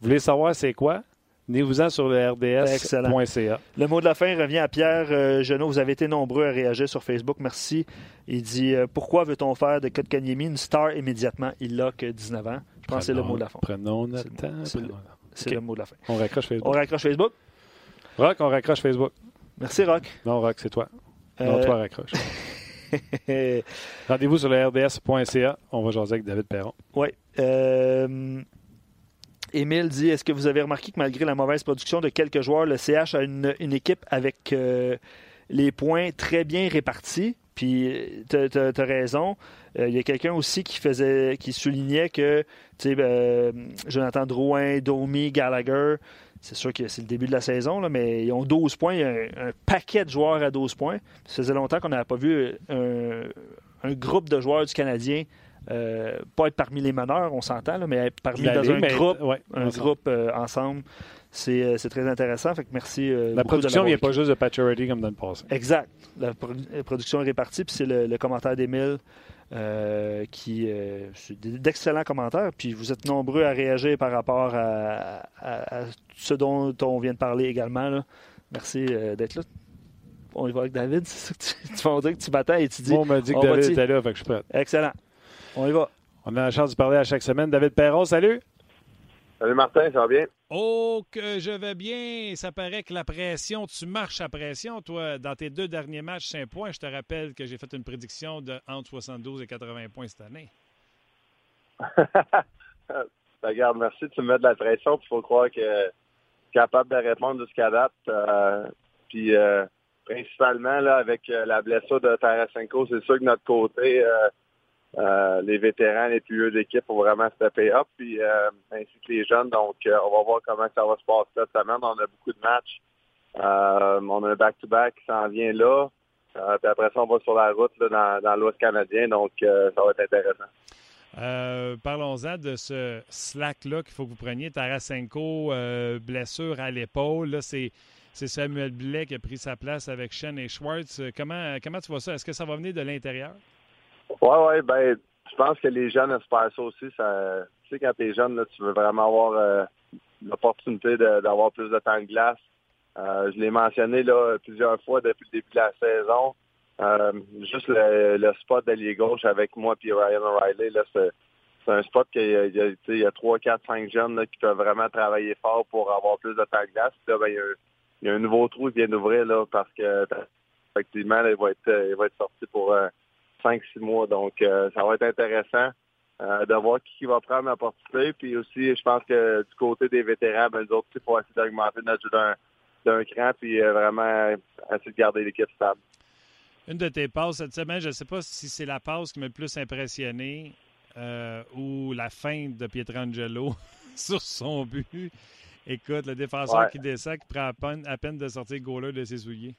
Vous voulez savoir c'est quoi? Venez-vous-en sur le rds.ca. Le mot de la fin revient à Pierre euh, Vous avez été nombreux à réagir sur Facebook. Merci. Il dit euh, Pourquoi veut-on faire de Kotkaniemi une star immédiatement Il n'a que 19 ans. Je pense que c'est le mot de la fin. Prenons notre temps. C'est le mot de la fin. On raccroche Facebook. On raccroche Facebook. Rock, on raccroche Facebook. Merci, Rock. Non, Rock, c'est toi. Non, toi, raccroche. Rendez-vous sur le rds.ca. On va jaser avec David Perron. Oui. Euh... Émile dit Est-ce que vous avez remarqué que malgré la mauvaise production de quelques joueurs, le CH a une, équipe avec euh, les points très bien répartis? Puis, tu as, raison. Euh, il y a quelqu'un aussi qui faisait, qui soulignait que ben, Jonathan Drouin, Domi, Gallagher, c'est sûr que c'est le début de la saison, là, mais ils ont 12 points. Il y a un, paquet de joueurs à 12 points. Ça faisait longtemps qu'on n'avait pas vu un, groupe de joueurs du Canadien euh, pas être parmi les meneurs, on s'entend, mais être parmi dans un groupe, un groupe euh, ensemble. C'est, très intéressant. Fait que merci. la production vient pas juste de Paturity comme dans le passé. Exact. La, production est répartie, puis c'est le commentaire d'Émile euh, qui euh, d'excellents commentaires. Puis vous êtes nombreux à réagir par rapport à, ce dont on vient de parler également. Merci euh, d'être là. On y va avec David. C'est ça que tu, tu vas dire que tu m'attends et tu dis. on m'a dit que David était là, fait que je suis prêt. Excellent. On y va. On a la chance de parler à chaque semaine. David Perron, salut. Salut Martin, ça va bien? Oh, que je vais bien. Ça paraît que la pression, tu marches à pression, toi. Dans tes deux derniers matchs, 5 points, je te rappelle que j'ai fait une prédiction de entre 72 et 80 points cette année. Regarde, merci. Tu me mets de la pression. Il faut croire que capable de répondre jusqu'à date. Euh, puis euh, principalement là, avec euh, la blessure de Tarasenko, c'est sûr que notre côté, euh, les vétérans, les plus vieux d'équipe pour vraiment stepper up, puis euh, ainsi que les jeunes. Donc, euh, on va voir comment ça va se passer cette semaine. On a beaucoup de matchs. on a un back-to-back qui s'en vient là. puis après ça, on va sur la route dans, dans l'Ouest canadien. Donc, ça va être intéressant. Parlons-en de ce slack-là qu'il faut que vous preniez. Tarasenko, blessure à l'épaule. Là, c'est, Samuel Blais qui a pris sa place avec Shen et Schwartz. Comment, comment tu vois ça? Est-ce que ça va venir de l'intérieur? Oui, oui, ben, je pense que les jeunes espèrent ça aussi. Ça, tu sais, quand tu es jeune, là, tu veux vraiment avoir euh, l'opportunité d'avoir plus de temps de glace. Euh, je l'ai mentionné là, plusieurs fois depuis le début de la saison. Euh, juste le, le spot d'allié gauche avec moi et Ryan O'Reilly, là, c'est, un spot qu'il y y a 3, 4, 5 jeunes là, qui peuvent vraiment travailler fort pour avoir plus de temps de glace. là, ben, il, y a, un nouveau trou qui vient d'ouvrir là, parce que effectivement, il va être, il va être sorti pour 5-6 mois. Donc, euh, ça va être intéressant euh, de voir qui va prendre la portée. Puis aussi, je pense que du côté des vétérans, ben, nous autres, il faut essayer d'augmenter notre jeu d'un cran puis euh, vraiment essayer de garder l'équipe stable. Une de tes passes cette semaine, je ne sais pas si c'est la passe qui m'a le plus impressionné ou la fin de Pietrangelo sur son but. Écoute, le défenseur qui descend, qui prend à peine, à peine de sortir le goaler de ses souliers.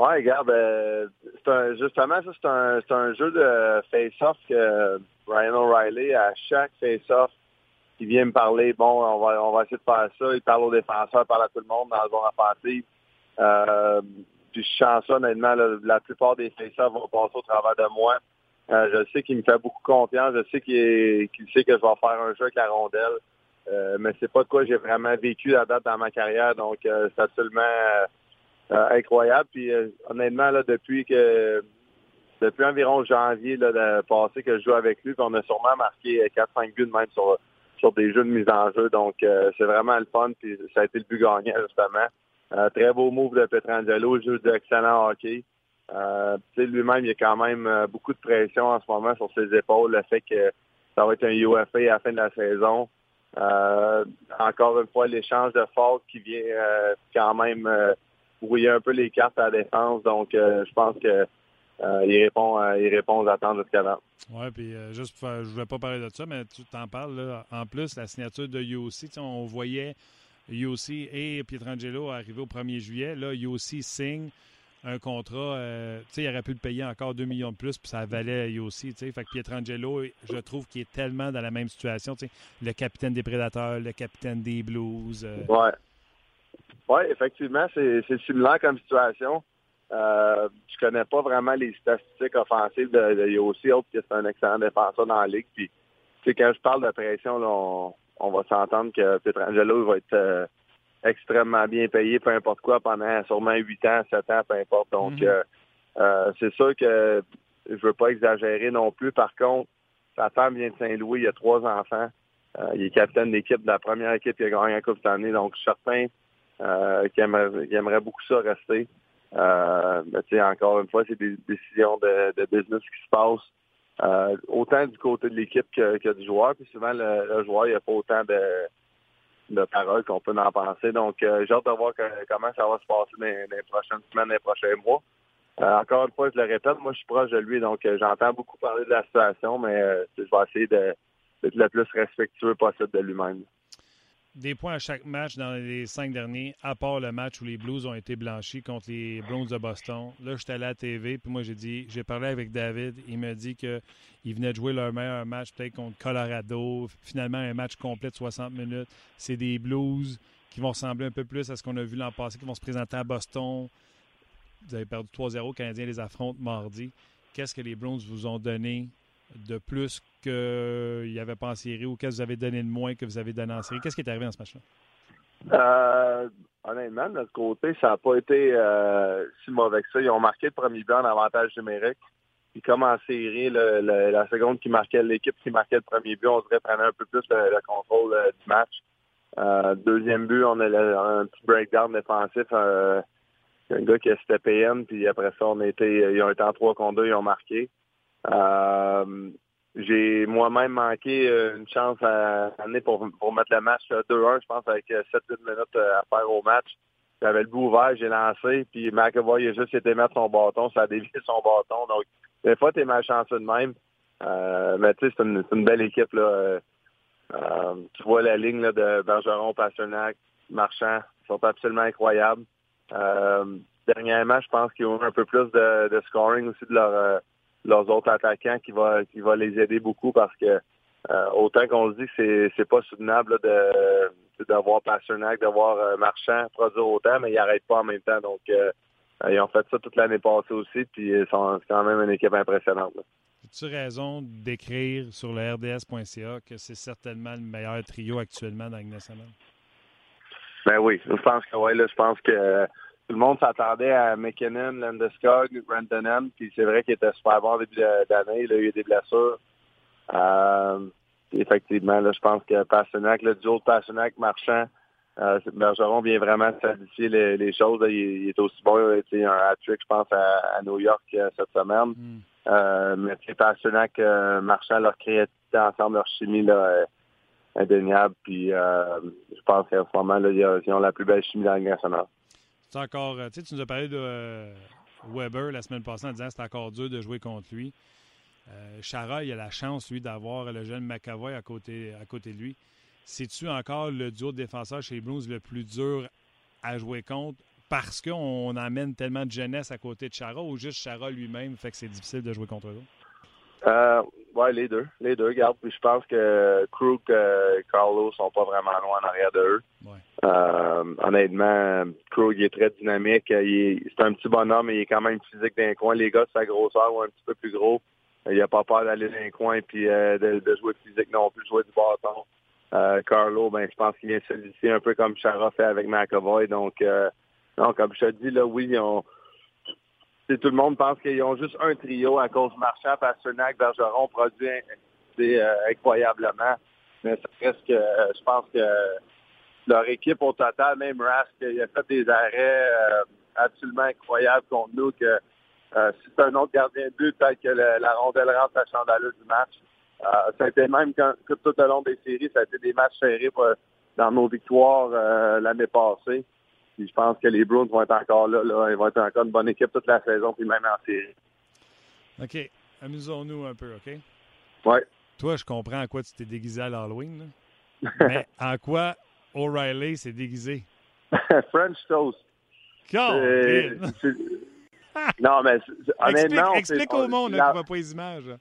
Oui, regarde, euh, un, justement, ça, c'est un, un, jeu de face-off que Ryan O'Reilly, à chaque face-off, il vient me parler, bon, on va, on va essayer de faire ça. Il parle aux défenseurs, il parle à tout le monde dans le bon offensif. Euh, puis je sens ça, honnêtement, la plupart des face-offs vont passer au travers de moi. Euh, je sais qu'il me fait beaucoup confiance. Je sais qu'il sait que je vais faire un jeu avec la rondelle. Euh, mais c'est pas de quoi j'ai vraiment vécu la date dans ma carrière. Donc, euh, c'est absolument euh, incroyable. Puis euh, honnêtement, là, depuis que depuis environ janvier là, de passé que je joue avec lui, on a sûrement marqué 4-5 buts même sur, sur des jeux de mise en jeu. Donc, c'est vraiment le fun, puis ça a été le but gagnant, justement. très beau move de Petrangelo, jeu d'excellent hockey. Euh, lui-même, il y a quand même euh, beaucoup de pression en ce moment sur ses épaules. Le fait que ça va être un UFA à la fin de la saison. Euh, encore une fois, l'échange de force qui vient euh, quand même brouiller un peu les cartes à la défense. Donc, je pense que il répond, il répond aux attentes jusqu'à là. Oui, puis juste je ne voulais pas parler de ça, mais tu t'en parles. Là. En plus, la signature de UOC, on voyait UOC et Pietrangelo arriver au 1er juillet. Là, UOC signe un contrat, euh, tu sais, il aurait pu le payer encore 2 millions de plus, puis ça valait sais. Fait que Pietrangelo, je trouve qu'il est tellement dans la même situation, tu sais. Le capitaine des Prédateurs, le capitaine des Blues. Euh. Ouais. Oui, effectivement, c'est similaire comme situation. Euh, je connais pas vraiment les statistiques offensives de, de Yossi, autre que c'est un excellent défenseur dans la ligue. Puis, tu sais, quand je parle de pression, là, on, on va s'entendre que Pietrangelo va être euh, extrêmement bien payé, peu importe quoi, pendant sûrement 8 ans, 7 ans, peu importe. Donc, mhm. euh, euh, c'est sûr que je veux pas exagérer non plus. Par contre, sa femme vient de Saint-Louis, il a trois enfants. Euh, il est capitaine d'équipe de la première équipe qui a gagné la Coupe cette année. Donc, je suis certain qu'il aimerait, beaucoup ça rester. mais tu sais, encore une fois, c'est des décisions de, business qui se passent. autant du côté de l'équipe que, du joueur. Puis souvent, le, joueur, il n'y a pas autant de, de parole qu'on peut en penser. Donc, euh, j'ai hâte de voir comment ça va se passer dans, les prochaines semaines, les prochains mois. Euh, encore une fois, je le répète, moi, je suis proche de lui, donc euh, j'entends beaucoup parler de la situation, mais je vais essayer d'être le plus respectueux possible de lui-même des points à chaque match dans les cinq derniers, à part le match où les Blues ont été blanchis contre les Browns de Boston. Là, j'étais à la TV, puis moi, j'ai dit, j'ai parlé avec David. Il m'a dit qu'ils venaient de jouer leur meilleur match, peut-être contre Colorado. Finalement, un match complet de 60 minutes. C'est des Blues qui vont ressembler un peu plus à ce qu'on a vu l'an passé, qui vont se présenter à Boston. Vous avez perdu 3-0. Canadiens les affrontent mardi. Qu'est-ce que les Browns vous ont donné de plus qu'il n'y avait pas en série ou qu'est-ce que vous avez donné de moins que vous avez donné en série? Qu'est-ce qui est arrivé dans ce match-là? Euh, honnêtement, de notre côté, ça n'a pas été euh, si mauvais que ça. Ils ont marqué le premier but en avantage numérique. Puis comme en série, la seconde qui marquait l'équipe qui marquait le premier but, on dirait prenait un peu plus le, contrôle euh, du match. deuxième but, on a un petit breakdown défensif. un gars qui a PM, puis après ça, on était, ils ont été en 3 contre 2, ils ont marqué. Euh, j'ai moi-même manqué euh, une chance à année pour, pour mettre le match 2-1, je pense, avec 7 euh, minutes à faire au match. J'avais le bout ouvert, j'ai lancé, puis McAvoy a juste été mettre son bâton, ça a dévié son bâton. Donc, des fois, t'es malchanceux de même. mais tu sais, c'est une, belle équipe. là. tu vois la ligne de Bergeron, Pasternak, Marchand, ils sont absolument incroyables. dernièrement, je pense qu'ils ont eu un peu plus de scoring aussi de leur leurs autres attaquants qui va qui va les aider beaucoup parce que euh, autant qu'on se dit que c'est c'est pas soutenable de d'avoir Pasternak, d'avoir euh, Marchand produire autant, mais ils n'arrêtent pas en même temps. Donc euh, ils ont fait ça toute l'année passée aussi, puis ils sont quand même une équipe impressionnante. As-tu raison d'écrire sur le RDS.ca que c'est certainement le meilleur trio actuellement dans la nationale? Ben oui, je pense que là, je pense que tout le monde s'attendait à McKinnon, Landeskog, Rantanen, puis c'est vrai qu'il était super bon début d'année. Il a eu des blessures. Euh, effectivement, là, je pense que Passenac, le duo de Passenac marchand, euh, Bergeron vient vraiment solidifier les, les choses. Il, est aussi bon. Il a un hat-trick, je pense, à, New York euh, cette semaine. Mm. Euh, mais Passenac, euh, marchand, leur créativité ensemble, leur chimie là, indéniable. Puis je pense qu'à ce moment, là, ils ont la plus belle chimie dans la nationale. C'est encore. Euh, tu nous as parlé de euh, Weber la semaine passée en disant que c'est encore dur de jouer contre lui. Euh, Chara, il a la chance, lui, d'avoir le jeune McAvoy à côté, à côté de lui. C'est-tu encore le duo de chez les Blues le plus dur à jouer contre? Parce qu'on amène tellement de jeunesse à côté de Chara ou juste Chara lui-même fait que c'est difficile de jouer contre eux? Ouais, les deux. Les deux, regarde. Puis je pense que Krug et euh, Carlos sont pas vraiment loin en arrière d'eux. Ouais. Euh, honnêtement, Krug est très dynamique. C'est un petit bonhomme, mais il est quand même physique d'un coin. Les gars de sa grosseur ou un petit peu plus gros. Il a pas peur d'aller dans un coin puis euh, de, de, jouer physique non plus, jouer du bâton. Euh, Carlo, ben je pense qu'il vient solliciter un peu comme Chara fait avec McAvoy. Donc, non, comme je te dis, là, oui, on tout le monde pense qu'ils ont juste un trio à cause Marchand, Pasternak, Bergeron produit euh, incroyablement. Mais ça reste que je pense que leur équipe au total, même Rask, il a fait des arrêts euh, absolument incroyables contre nous que euh, si c'est un autre gardien de but, peut-être que la rondelle rentre à chandelier du match. Euh, ça a été même quand, tout au long des séries, ça a été des matchs serrés dans nos victoires l'année passée. Puis je pense que les Bruins vont être encore là, là. Ils vont être encore une bonne équipe toute la saison, puis même en série. OK. Amusons-nous un peu, OK? Oui. Toi, je comprends à quoi tu t'es déguisé à l'Halloween. Mais en quoi O'Reilly s'est déguisé? French toast. non, mais honnêtement... Explique, explique au monde la, qui ne voit pas les images.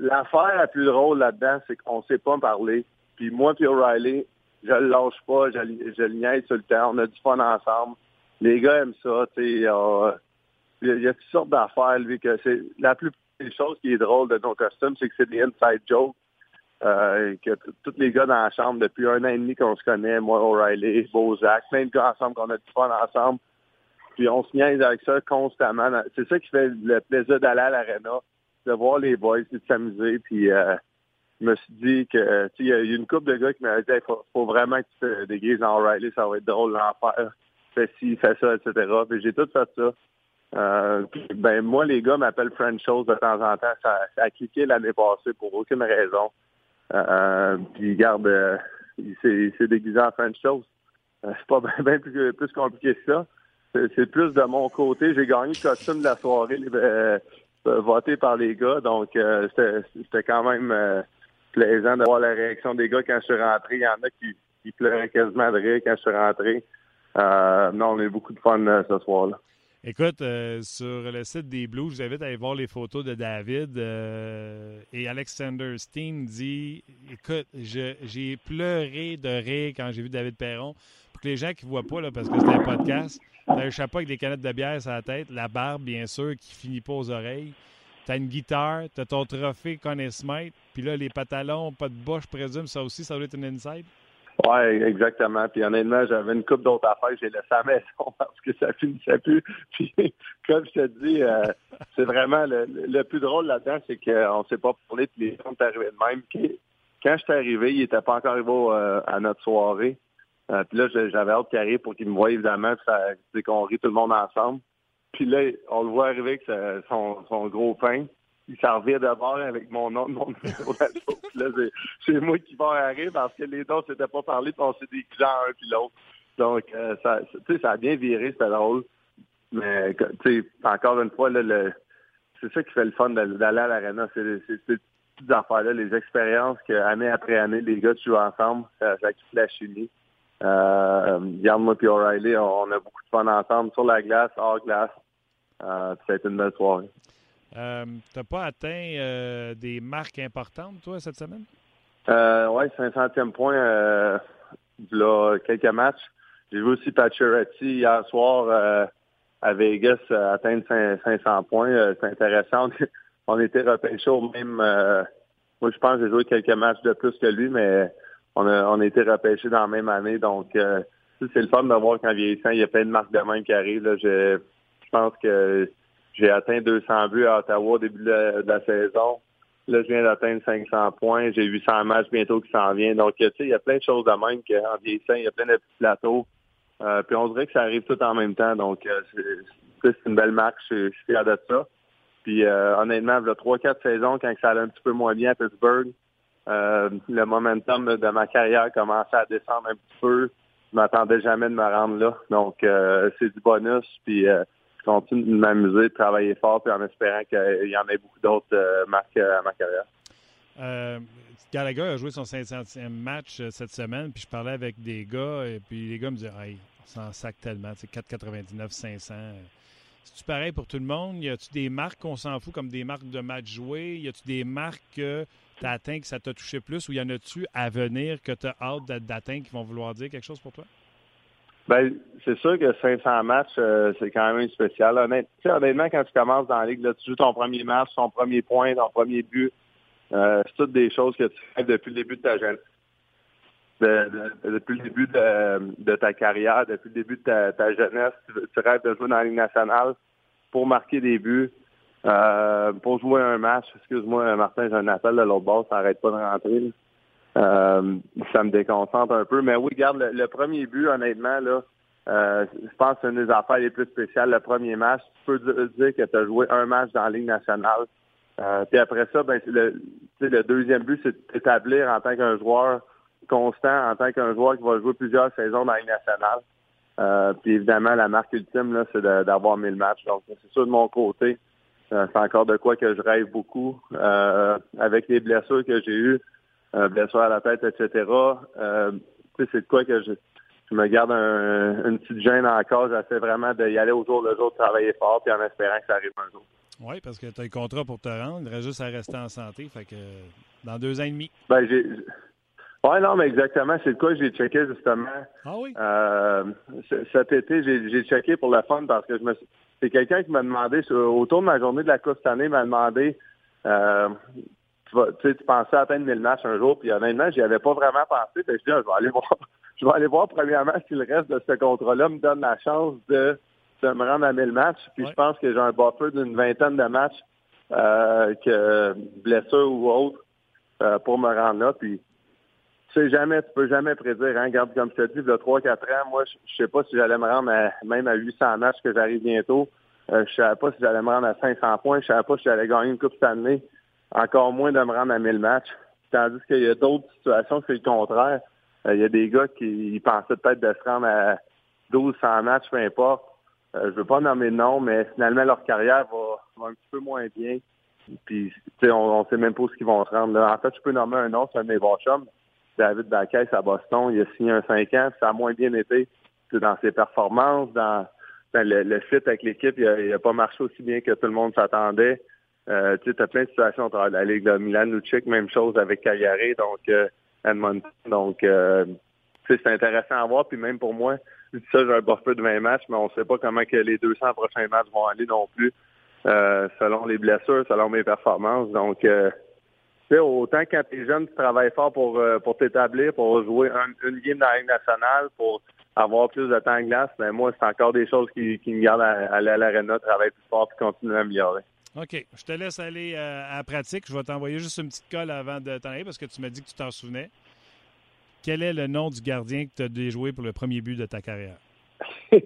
L'affaire la plus drôle là-dedans, c'est qu'on ne sait pas parler. Puis moi puis O'Reilly, je le lâche pas, je, je le niaise tout le temps. On a du fun ensemble. Les gars aiment ça, tu sais. Il y, a toutes sortes d'affaires, lui, que c'est la plus des choses qui est drôle de nos costumes, c'est que c'est des inside jokes. Euh, que tous les gars dans la chambre depuis un an et demi qu'on se connaît, moi, O'Reilly, Bozak, plein de gars ensemble qu'on a du fun ensemble. Puis on se niaise avec ça constamment. C'est ça qui fait le plaisir d'aller à l'arena, de voir les boys, de s'amuser. Puis euh, je me suis dit que il y a une couple de gars qui m'avaient dit il faut, vraiment que tu te déguises en O'Reilly, ça va être drôle l'enfer. Fais ci, fais ça, etc. Puis j'ai tout fait ça. Euh, ben moi, les gars m'appellent French Shows de temps en temps. Ça, a cliqué l'année passée pour aucune raison. Euh, puis garde, euh, il s'est déguisé en French Shows. Euh, c'est pas bien plus, plus, compliqué que ça. C'est plus de mon côté. J'ai gagné le costume de la soirée euh, voté par les gars. Donc c'était quand même plaisant de voir la réaction des gars quand je suis rentré. Il y en a qui, pleuraient quasiment de rire quand je suis rentré. non, on a eu beaucoup de fun ce soir-là. Écoute, euh, sur le site des Blues, je vous invite à aller voir les photos de David. Euh, et Alexander Steen dit Écoute, j'ai pleuré de rire quand j'ai vu David Perron. Pour que les gens qui ne voient pas, là, parce que c'est un podcast, tu as un chapeau avec des canettes de bière sur la tête, la barbe, bien sûr, qui finit pas aux oreilles. Tu as une guitare, tu as ton trophée Conn puis là, les pantalons, pas de boche, je présume, ça aussi, ça doit être une inside? Oui, exactement. Puis honnêtement, j'avais une coupe d'autres affaires. J'ai laissé à la maison parce que ça finissait plus. Puis comme je te dis, euh, c'est vraiment le, plus drôle là-dedans, c'est qu'on ne s'est pas parlé, puis les gens sont arrivés de même. quand je suis arrivé, il n'était pas encore arrivé euh, à notre soirée. Euh, puis là, j'avais hâte qu'il arrive pour qu'il me voie, évidemment, puis qu'on rit tout le monde ensemble. Puis là, on le voit arriver avec son, son gros pain il s'en revient d'abord avec mon nom, mon numéro c'est moi qui vais arriver parce que les deux s'étaient pas parlé, puis on s'est déguisé un puis l'autre. Donc, euh, ça, ça a bien viré, c'était drôle. Mais, tu sais, encore une fois, là, c'est ça qui fait le fun d'aller à l'arena. C'est ces petites affaires-là, les expériences qu'année après année, les gars jouent ensemble, ça, ça quitte la chimie. Euh, Yann, moi et O'Reilly, on, a beaucoup de fun ensemble sur la glace, hors glace. Euh, ça a été une belle soirée. Euh, tu n'as pas atteint euh, des marques importantes, toi, cette semaine? Euh, oui, 500e point euh, là, quelques matchs. J'ai vu aussi Pacioretty hier soir à Vegas atteindre 500 points. C'est intéressant. On était repêchés au même... moi, je pense que j'ai joué quelques matchs de plus que lui, mais on a, on a été repêchés dans la même année. Donc, c'est le fun de voir qu'en vieillissant, il y a plein de marques de même qui arrivent. Je pense que j'ai atteint 200 buts à Ottawa au début de la, saison. Là, je viens d'atteindre 500 points. J'ai 800 matchs bientôt qui s'en viennent. Donc, tu sais, il y a plein de choses de même qu'en vieillissant, il y a plein de petits plateaux. Euh, puis on dirait que ça arrive tout en même temps. Donc, euh, c'est une belle marque. Je, suis fier de ça. Puis, euh, honnêtement, il y a 3-4 saisons, quand ça allait un petit peu moins bien à Pittsburgh, le momentum de ma carrière commençait à descendre un petit peu. Je m'attendais jamais de me rendre là. Donc, c'est du bonus. Puis, je continue de m'amuser, de travailler fort, puis en espérant qu'il y en ait beaucoup d'autres euh, marques euh, à ma carrière. Euh, Gallagher a joué son 500e match euh, cette semaine, puis je parlais avec des gars, et puis les gars me disaient hey, on s'en sac tellement, c'est 4,99, 500. C'est-tu pareil pour tout le monde? Y a-tu des marques qu'on s'en fout comme des marques de match joué? Y a-tu des marques que tu as atteint que ça t'a touché plus ou y en a-tu à venir que tu as hâte d'atteindre qui vont vouloir dire quelque chose pour toi? Ben, c'est sûr que 500 matchs, euh, c'est quand même spécial. honnêtement, quand tu commences dans la ligue, là, tu joues ton premier match, ton premier point, ton premier but. Euh, c'est toutes des choses que tu fais depuis le début de ta jeunesse. depuis le début de, ta carrière, depuis le début de ta, jeunesse, tu, rêves de jouer dans la Ligue nationale. pour marquer des buts, euh, pour jouer un match. Excuse-moi, Martin, j'ai un appel de l'autre bord, ça n'arrête pas de rentrer. Euh, ça me déconcentre un peu. Mais oui, regarde, le, premier but, honnêtement, là, euh, je pense que c'est une des affaires les plus spéciales. Le premier match, tu peux dire que tu as joué un match dans la Ligue nationale. Euh, puis après ça, ben, le, le deuxième but, c'est d'établir en tant qu'un joueur constant, en tant qu'un joueur qui va jouer plusieurs saisons dans la Ligue nationale. Euh, puis évidemment, la marque ultime, là, c'est d'avoir mis le match. Donc, c'est sûr de mon côté. Euh, c'est encore de quoi que je rêve beaucoup. Euh, avec les blessures que j'ai eues, blessures à la tête, etc. c'est de quoi que je, me garde une petite gêne encore. J'essaie vraiment d'y aller au jour le jour, de travailler fort, puis en espérant que ça arrive un jour. Oui, parce que tu as le contrat pour te rendre. Il reste juste à rester en santé. Fait que dans deux ans et demi. Ben, j'ai oui, non, mais exactement. C'est de quoi j'ai checké justement. Ah oui? Euh, cet été, j'ai checké pour le fun parce que je me c'est quelqu'un qui m'a demandé, autour de ma journée de la Coupe cette année, m'a demandé euh, tu, vas, tu, sais, tu pensais atteindre 1000 matchs un jour, puis honnêtement, j'y avais pas vraiment pensé. Puis je dis, ah, je vais aller voir. Je vais aller voir premièrement si le reste de ce contrat-là me donne la chance de, de me rendre à 1000 matchs. Puis je pense que j'ai un buffer d'une vingtaine de matchs euh, que blessure ou autre euh, pour me rendre là. Puis tu sais jamais, tu peux jamais prédire. Hein? Regarde, comme je te dis, il y a 3-4 ans, moi, je sais pas si j'allais me rendre même à 800 matchs que j'arrive bientôt. Euh, je savais pas si j'allais me rendre à 500 points. Je savais pas si j'allais gagner une Coupe Stanley. Encore moins de me rendre à 1000 matchs. Tandis qu'il y a d'autres situations, c'est le contraire. Euh, il y a des gars qui pensaient peut-être de se rendre à 1200 matchs, peu importe. Euh, je veux pas nommer de nom, mais finalement, leur carrière va, un petit peu moins bien. Puis, on, on sait même pas où ils vont se rendre. En fait, je peux nommer un nom, c'est un de mes David Baquès à Boston. Il a signé un 5 ans, ça a moins bien été dans ses performances, dans, le, le, fit avec l'équipe. Il n'a pas marché aussi bien que tout le monde s'attendait. Euh, tu as plein de situations dans la Ligue de Milan, Lucic, même chose avec Cagliari, donc euh, Edmonton. Donc, euh, c'est intéressant à voir. Puis même pour moi, ça, j'ai un buffer de 20 matchs, mais on ne sait pas comment que les 200 prochains matchs vont aller non plus, euh, selon les blessures, selon mes performances. Donc, euh, autant quand tu es jeune, tu travailles fort pour, euh, pour t'établir, pour jouer une game dans la Ligue nationale, pour avoir plus de temps en glace, mais ben, moi, c'est encore des choses qui, qui me gardent à, aller à l'aréna, travailler plus fort et continuer à améliorer. OK. Je te laisse aller euh, à la pratique. Je vais t'envoyer juste une petite colle avant de t'en aller parce que tu m'as dit que tu t'en souvenais. Quel est le nom du gardien que tu as déjoué pour le premier but de ta carrière? je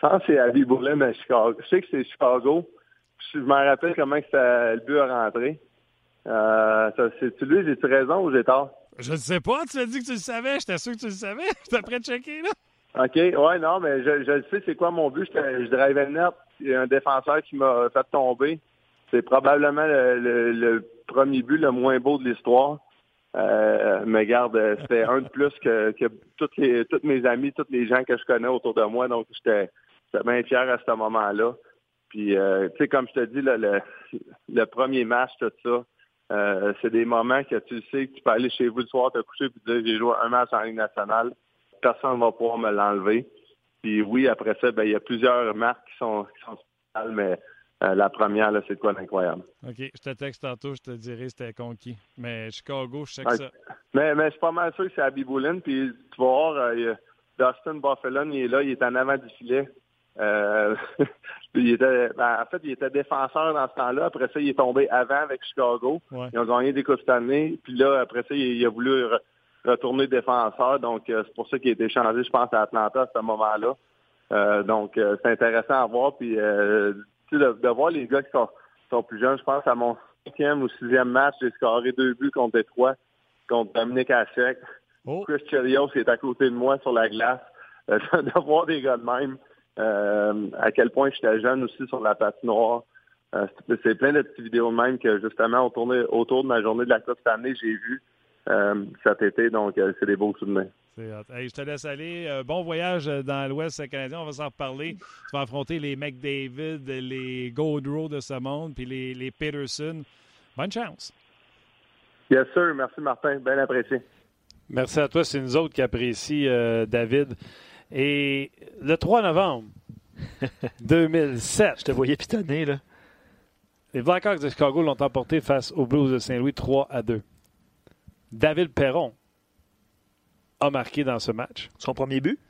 pense que c'est Abby Boulin à Chicago. Je sais que c'est Chicago. Je me rappelle comment que le but a rentré. Euh, C'est-tu lui, j'ai-tu raison ou j'ai tort? Je ne sais pas, tu as dit que tu le savais, j'étais sûr que tu le savais. J'étais prêt de checker, là. OK, ouais, non, mais je, je sais c'est quoi mon but. Je, je drivais net. Un défenseur qui m'a fait tomber. C'est probablement le, premier but le moins beau de l'histoire. Euh, mais garde, c'était un de plus que, que toutes les, tous mes amis, tous les gens que je connais autour de moi. Donc, j'étais bien fier à ce moment-là. Puis, euh, tu sais, comme je te dis, le, le premier match, tout ça, euh, c'est des moments que tu sais que tu peux aller chez vous le soir, te coucher et dire j'ai joué un match en Ligue nationale. Personne ne va pouvoir me l'enlever. Puis oui, après ça, ben, il y a plusieurs marques qui sont, qui sont spéciales, mais euh, la première, là, c'est quoi d'incroyable. OK. Je te texte tantôt, je te dirai c'était conquis. Mais Chicago, je sais que ça. Mais, mais je suis pas mal sûr que c'est Abby Boulin. Puis tu vas voir, euh, Dustin Buffalo, il est là, il est en avant du filet. Euh, il était, ben, en fait, il était défenseur dans ce temps-là. Après ça, il est tombé avant avec Chicago. Ils ont gagné des Coupes cette année. Puis là, après ça, il, a voulu retourner défenseur. Donc, euh, c'est pour ça qu'il a été changé, je pense, à Atlanta à ce moment-là. Euh, donc, c'est intéressant à voir. Puis, de, de, voir les gars qui sont, sont plus jeunes, je pense à mon cinquième ou sixième match, j'ai scoré deux buts contre Détroit, contre Dominique Hachek. Oh. Chris Chelios qui est à côté de moi sur la glace. de voir des gars de même. Euh, à quel point j'étais jeune aussi sur la patinoire. Euh, c'est plein de petites vidéos même que justement autour de, autour de ma journée de la Coupe cette année, j'ai vu euh, cet été. Donc, c'est des beaux souvenirs. Hey, je te laisse aller. bon voyage dans l'Ouest canadien. On va s'en reparler. Tu vas affronter les McDavid, les Gaudreau de ce monde, puis les, les Peterson. Bonne chance. Bien sûr. Merci, Martin. Bien apprécié. Merci à toi. C'est nous autres qui apprécions, David. Et le 3 novembre 2007. Je te voyais pitonner, là. Les Blackhawks de Chicago l'ont emporté face aux Blues de Saint-Louis 3 à 2. David Perron a marqué dans ce match. Son premier but?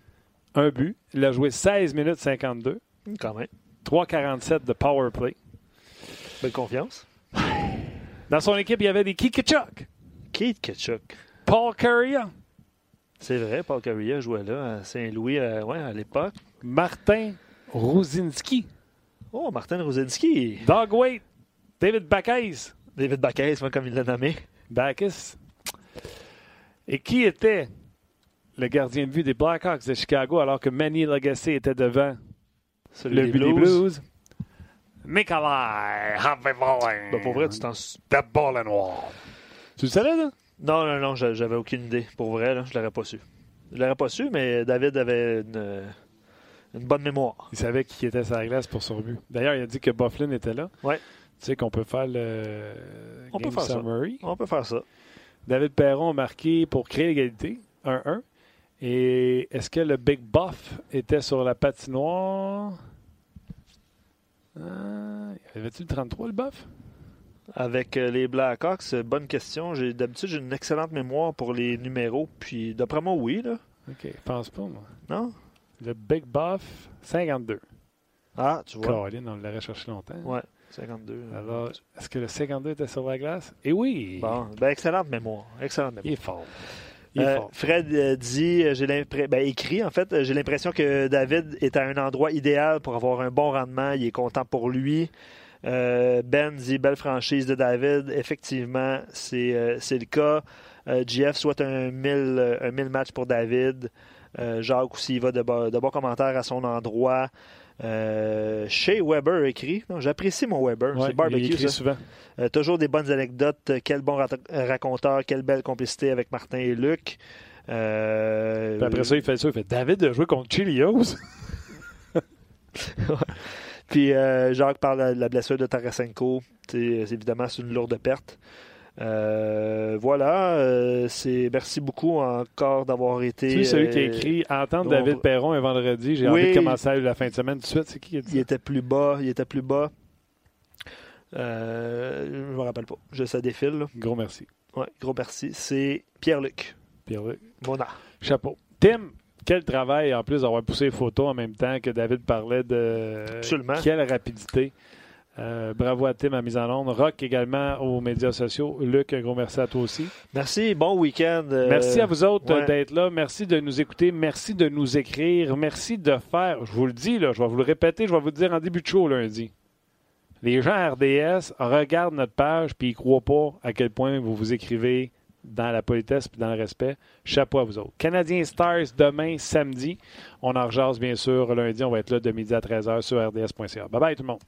Un but. Il a joué 16 minutes 52. Quand même. 3,47 de power play. Belle confiance. Dans son équipe, il y avait des Kikachuk. Keith Ketchuk. Paul Curria. C'est vrai, Paul Carrier jouait là à Saint-Louis euh, ouais, à l'époque. Martin Rosinski. Oh, Martin Rosinski. Dog Waite. David Bacchus. David Bacchus, moi, comme il l'a nommé. Bacchus. Et qui était le gardien de vue des Blackhawks de Chicago alors que Manny Legacy était devant Celui le des but des Blues? Blues? Nikolai. Ben, pour vrai, tu t'en... The ball and wall. Tu le savais, là? Non, non, non, j'a- j'avais aucune idée. Pour vrai, là, je l'aurais pas su. Je l'aurais pas su, mais David avait une, euh, une bonne mémoire. Il savait qui était sur la glace pour son but. D'ailleurs, il a dit que Bufflin était là. Ouais. Tu sais qu'on peut faire le On peut game faire ça. summary. On peut faire ça. David Perron a marqué pour créer l'égalité, 1-1. Et est-ce que le Big Buff était sur la patinoire? Ah, avait-tu le 33, le Buff? Avec euh, les Blackhawks, euh, bonne question. J'ai D'habitude, j'ai une excellente mémoire pour les numéros. Puis, d'après moi, oui, là. OK, je pense pas, moi. Non? Le Big Buff, 52. Ah, tu vois. Caroline, on l'aurait cherché longtemps. Ouais, 52. Alors, est-ce que le 52 était sur la glace? Et oui! Bon, ben, excellente mémoire. Excellente mémoire. Il est fort. Il est Euh, fort. Fred euh, dit, euh, j'ai l'impression, ben, écrit en fait, euh, j'ai l'impression que David est à un endroit idéal pour avoir un bon rendement. Il est content pour lui. Euh, ben dit, belle franchise de David. Effectivement, c'est euh, le cas. Euh, GF souhaite un 1000, euh, un 1000 matchs pour David. Euh, Jacques aussi, il va de, bo- de bons commentaires à son endroit. Euh, Weber écrit, j'apprécie mon Weber, Ouais, c'est il barbecue écrit ça. souvent. Euh, toujours des bonnes anecdotes. Quel bon ra- raconteur, quelle belle complicité avec Martin et Luc. Euh, Puis après ça, il fait ça. Il fait David a joué contre Chilios. puis, euh, Jacques parle de la blessure de Tarasenko. Sais, évidemment, c'est une lourde perte. Euh, voilà. euh, c'est merci beaucoup encore d'avoir été. Tu sais, celui qui a euh, écrit Entendre donc- David Perron un vendredi, j'ai Oui. envie de commencer la fin de semaine tout de suite. C'est qui qui a dit Il ça? était plus bas. Il était plus bas. Je me rappelle pas. Je ça défile. là. Gros merci. Ouais, gros merci. C'est Pierre-Luc. Pierre-Luc. Mona. Chapeau. Tim, quel travail en plus d'avoir poussé les photos en même temps que David parlait de. Absolument. Quelle rapidité. Euh, bravo à Tim à mise en onde. Rock également aux médias sociaux. Luc, un gros merci à toi aussi. Merci. Bon week-end. euh, Merci à vous autres ouais. d'être là. Merci de nous écouter. Merci de nous écrire. Merci de faire. Je vous le dis, là, je vais vous le répéter, je vais vous le dire en début de show lundi. Les gens à RDS regardent notre page puis ils ne croient pas à quel point vous vous écrivez dans la politesse et dans le respect. Chapeau à vous autres. Canadiens Stars demain, samedi. On en rejase bien sûr lundi. On va être là de midi à 13h sur rds.ca. Bye bye tout le monde.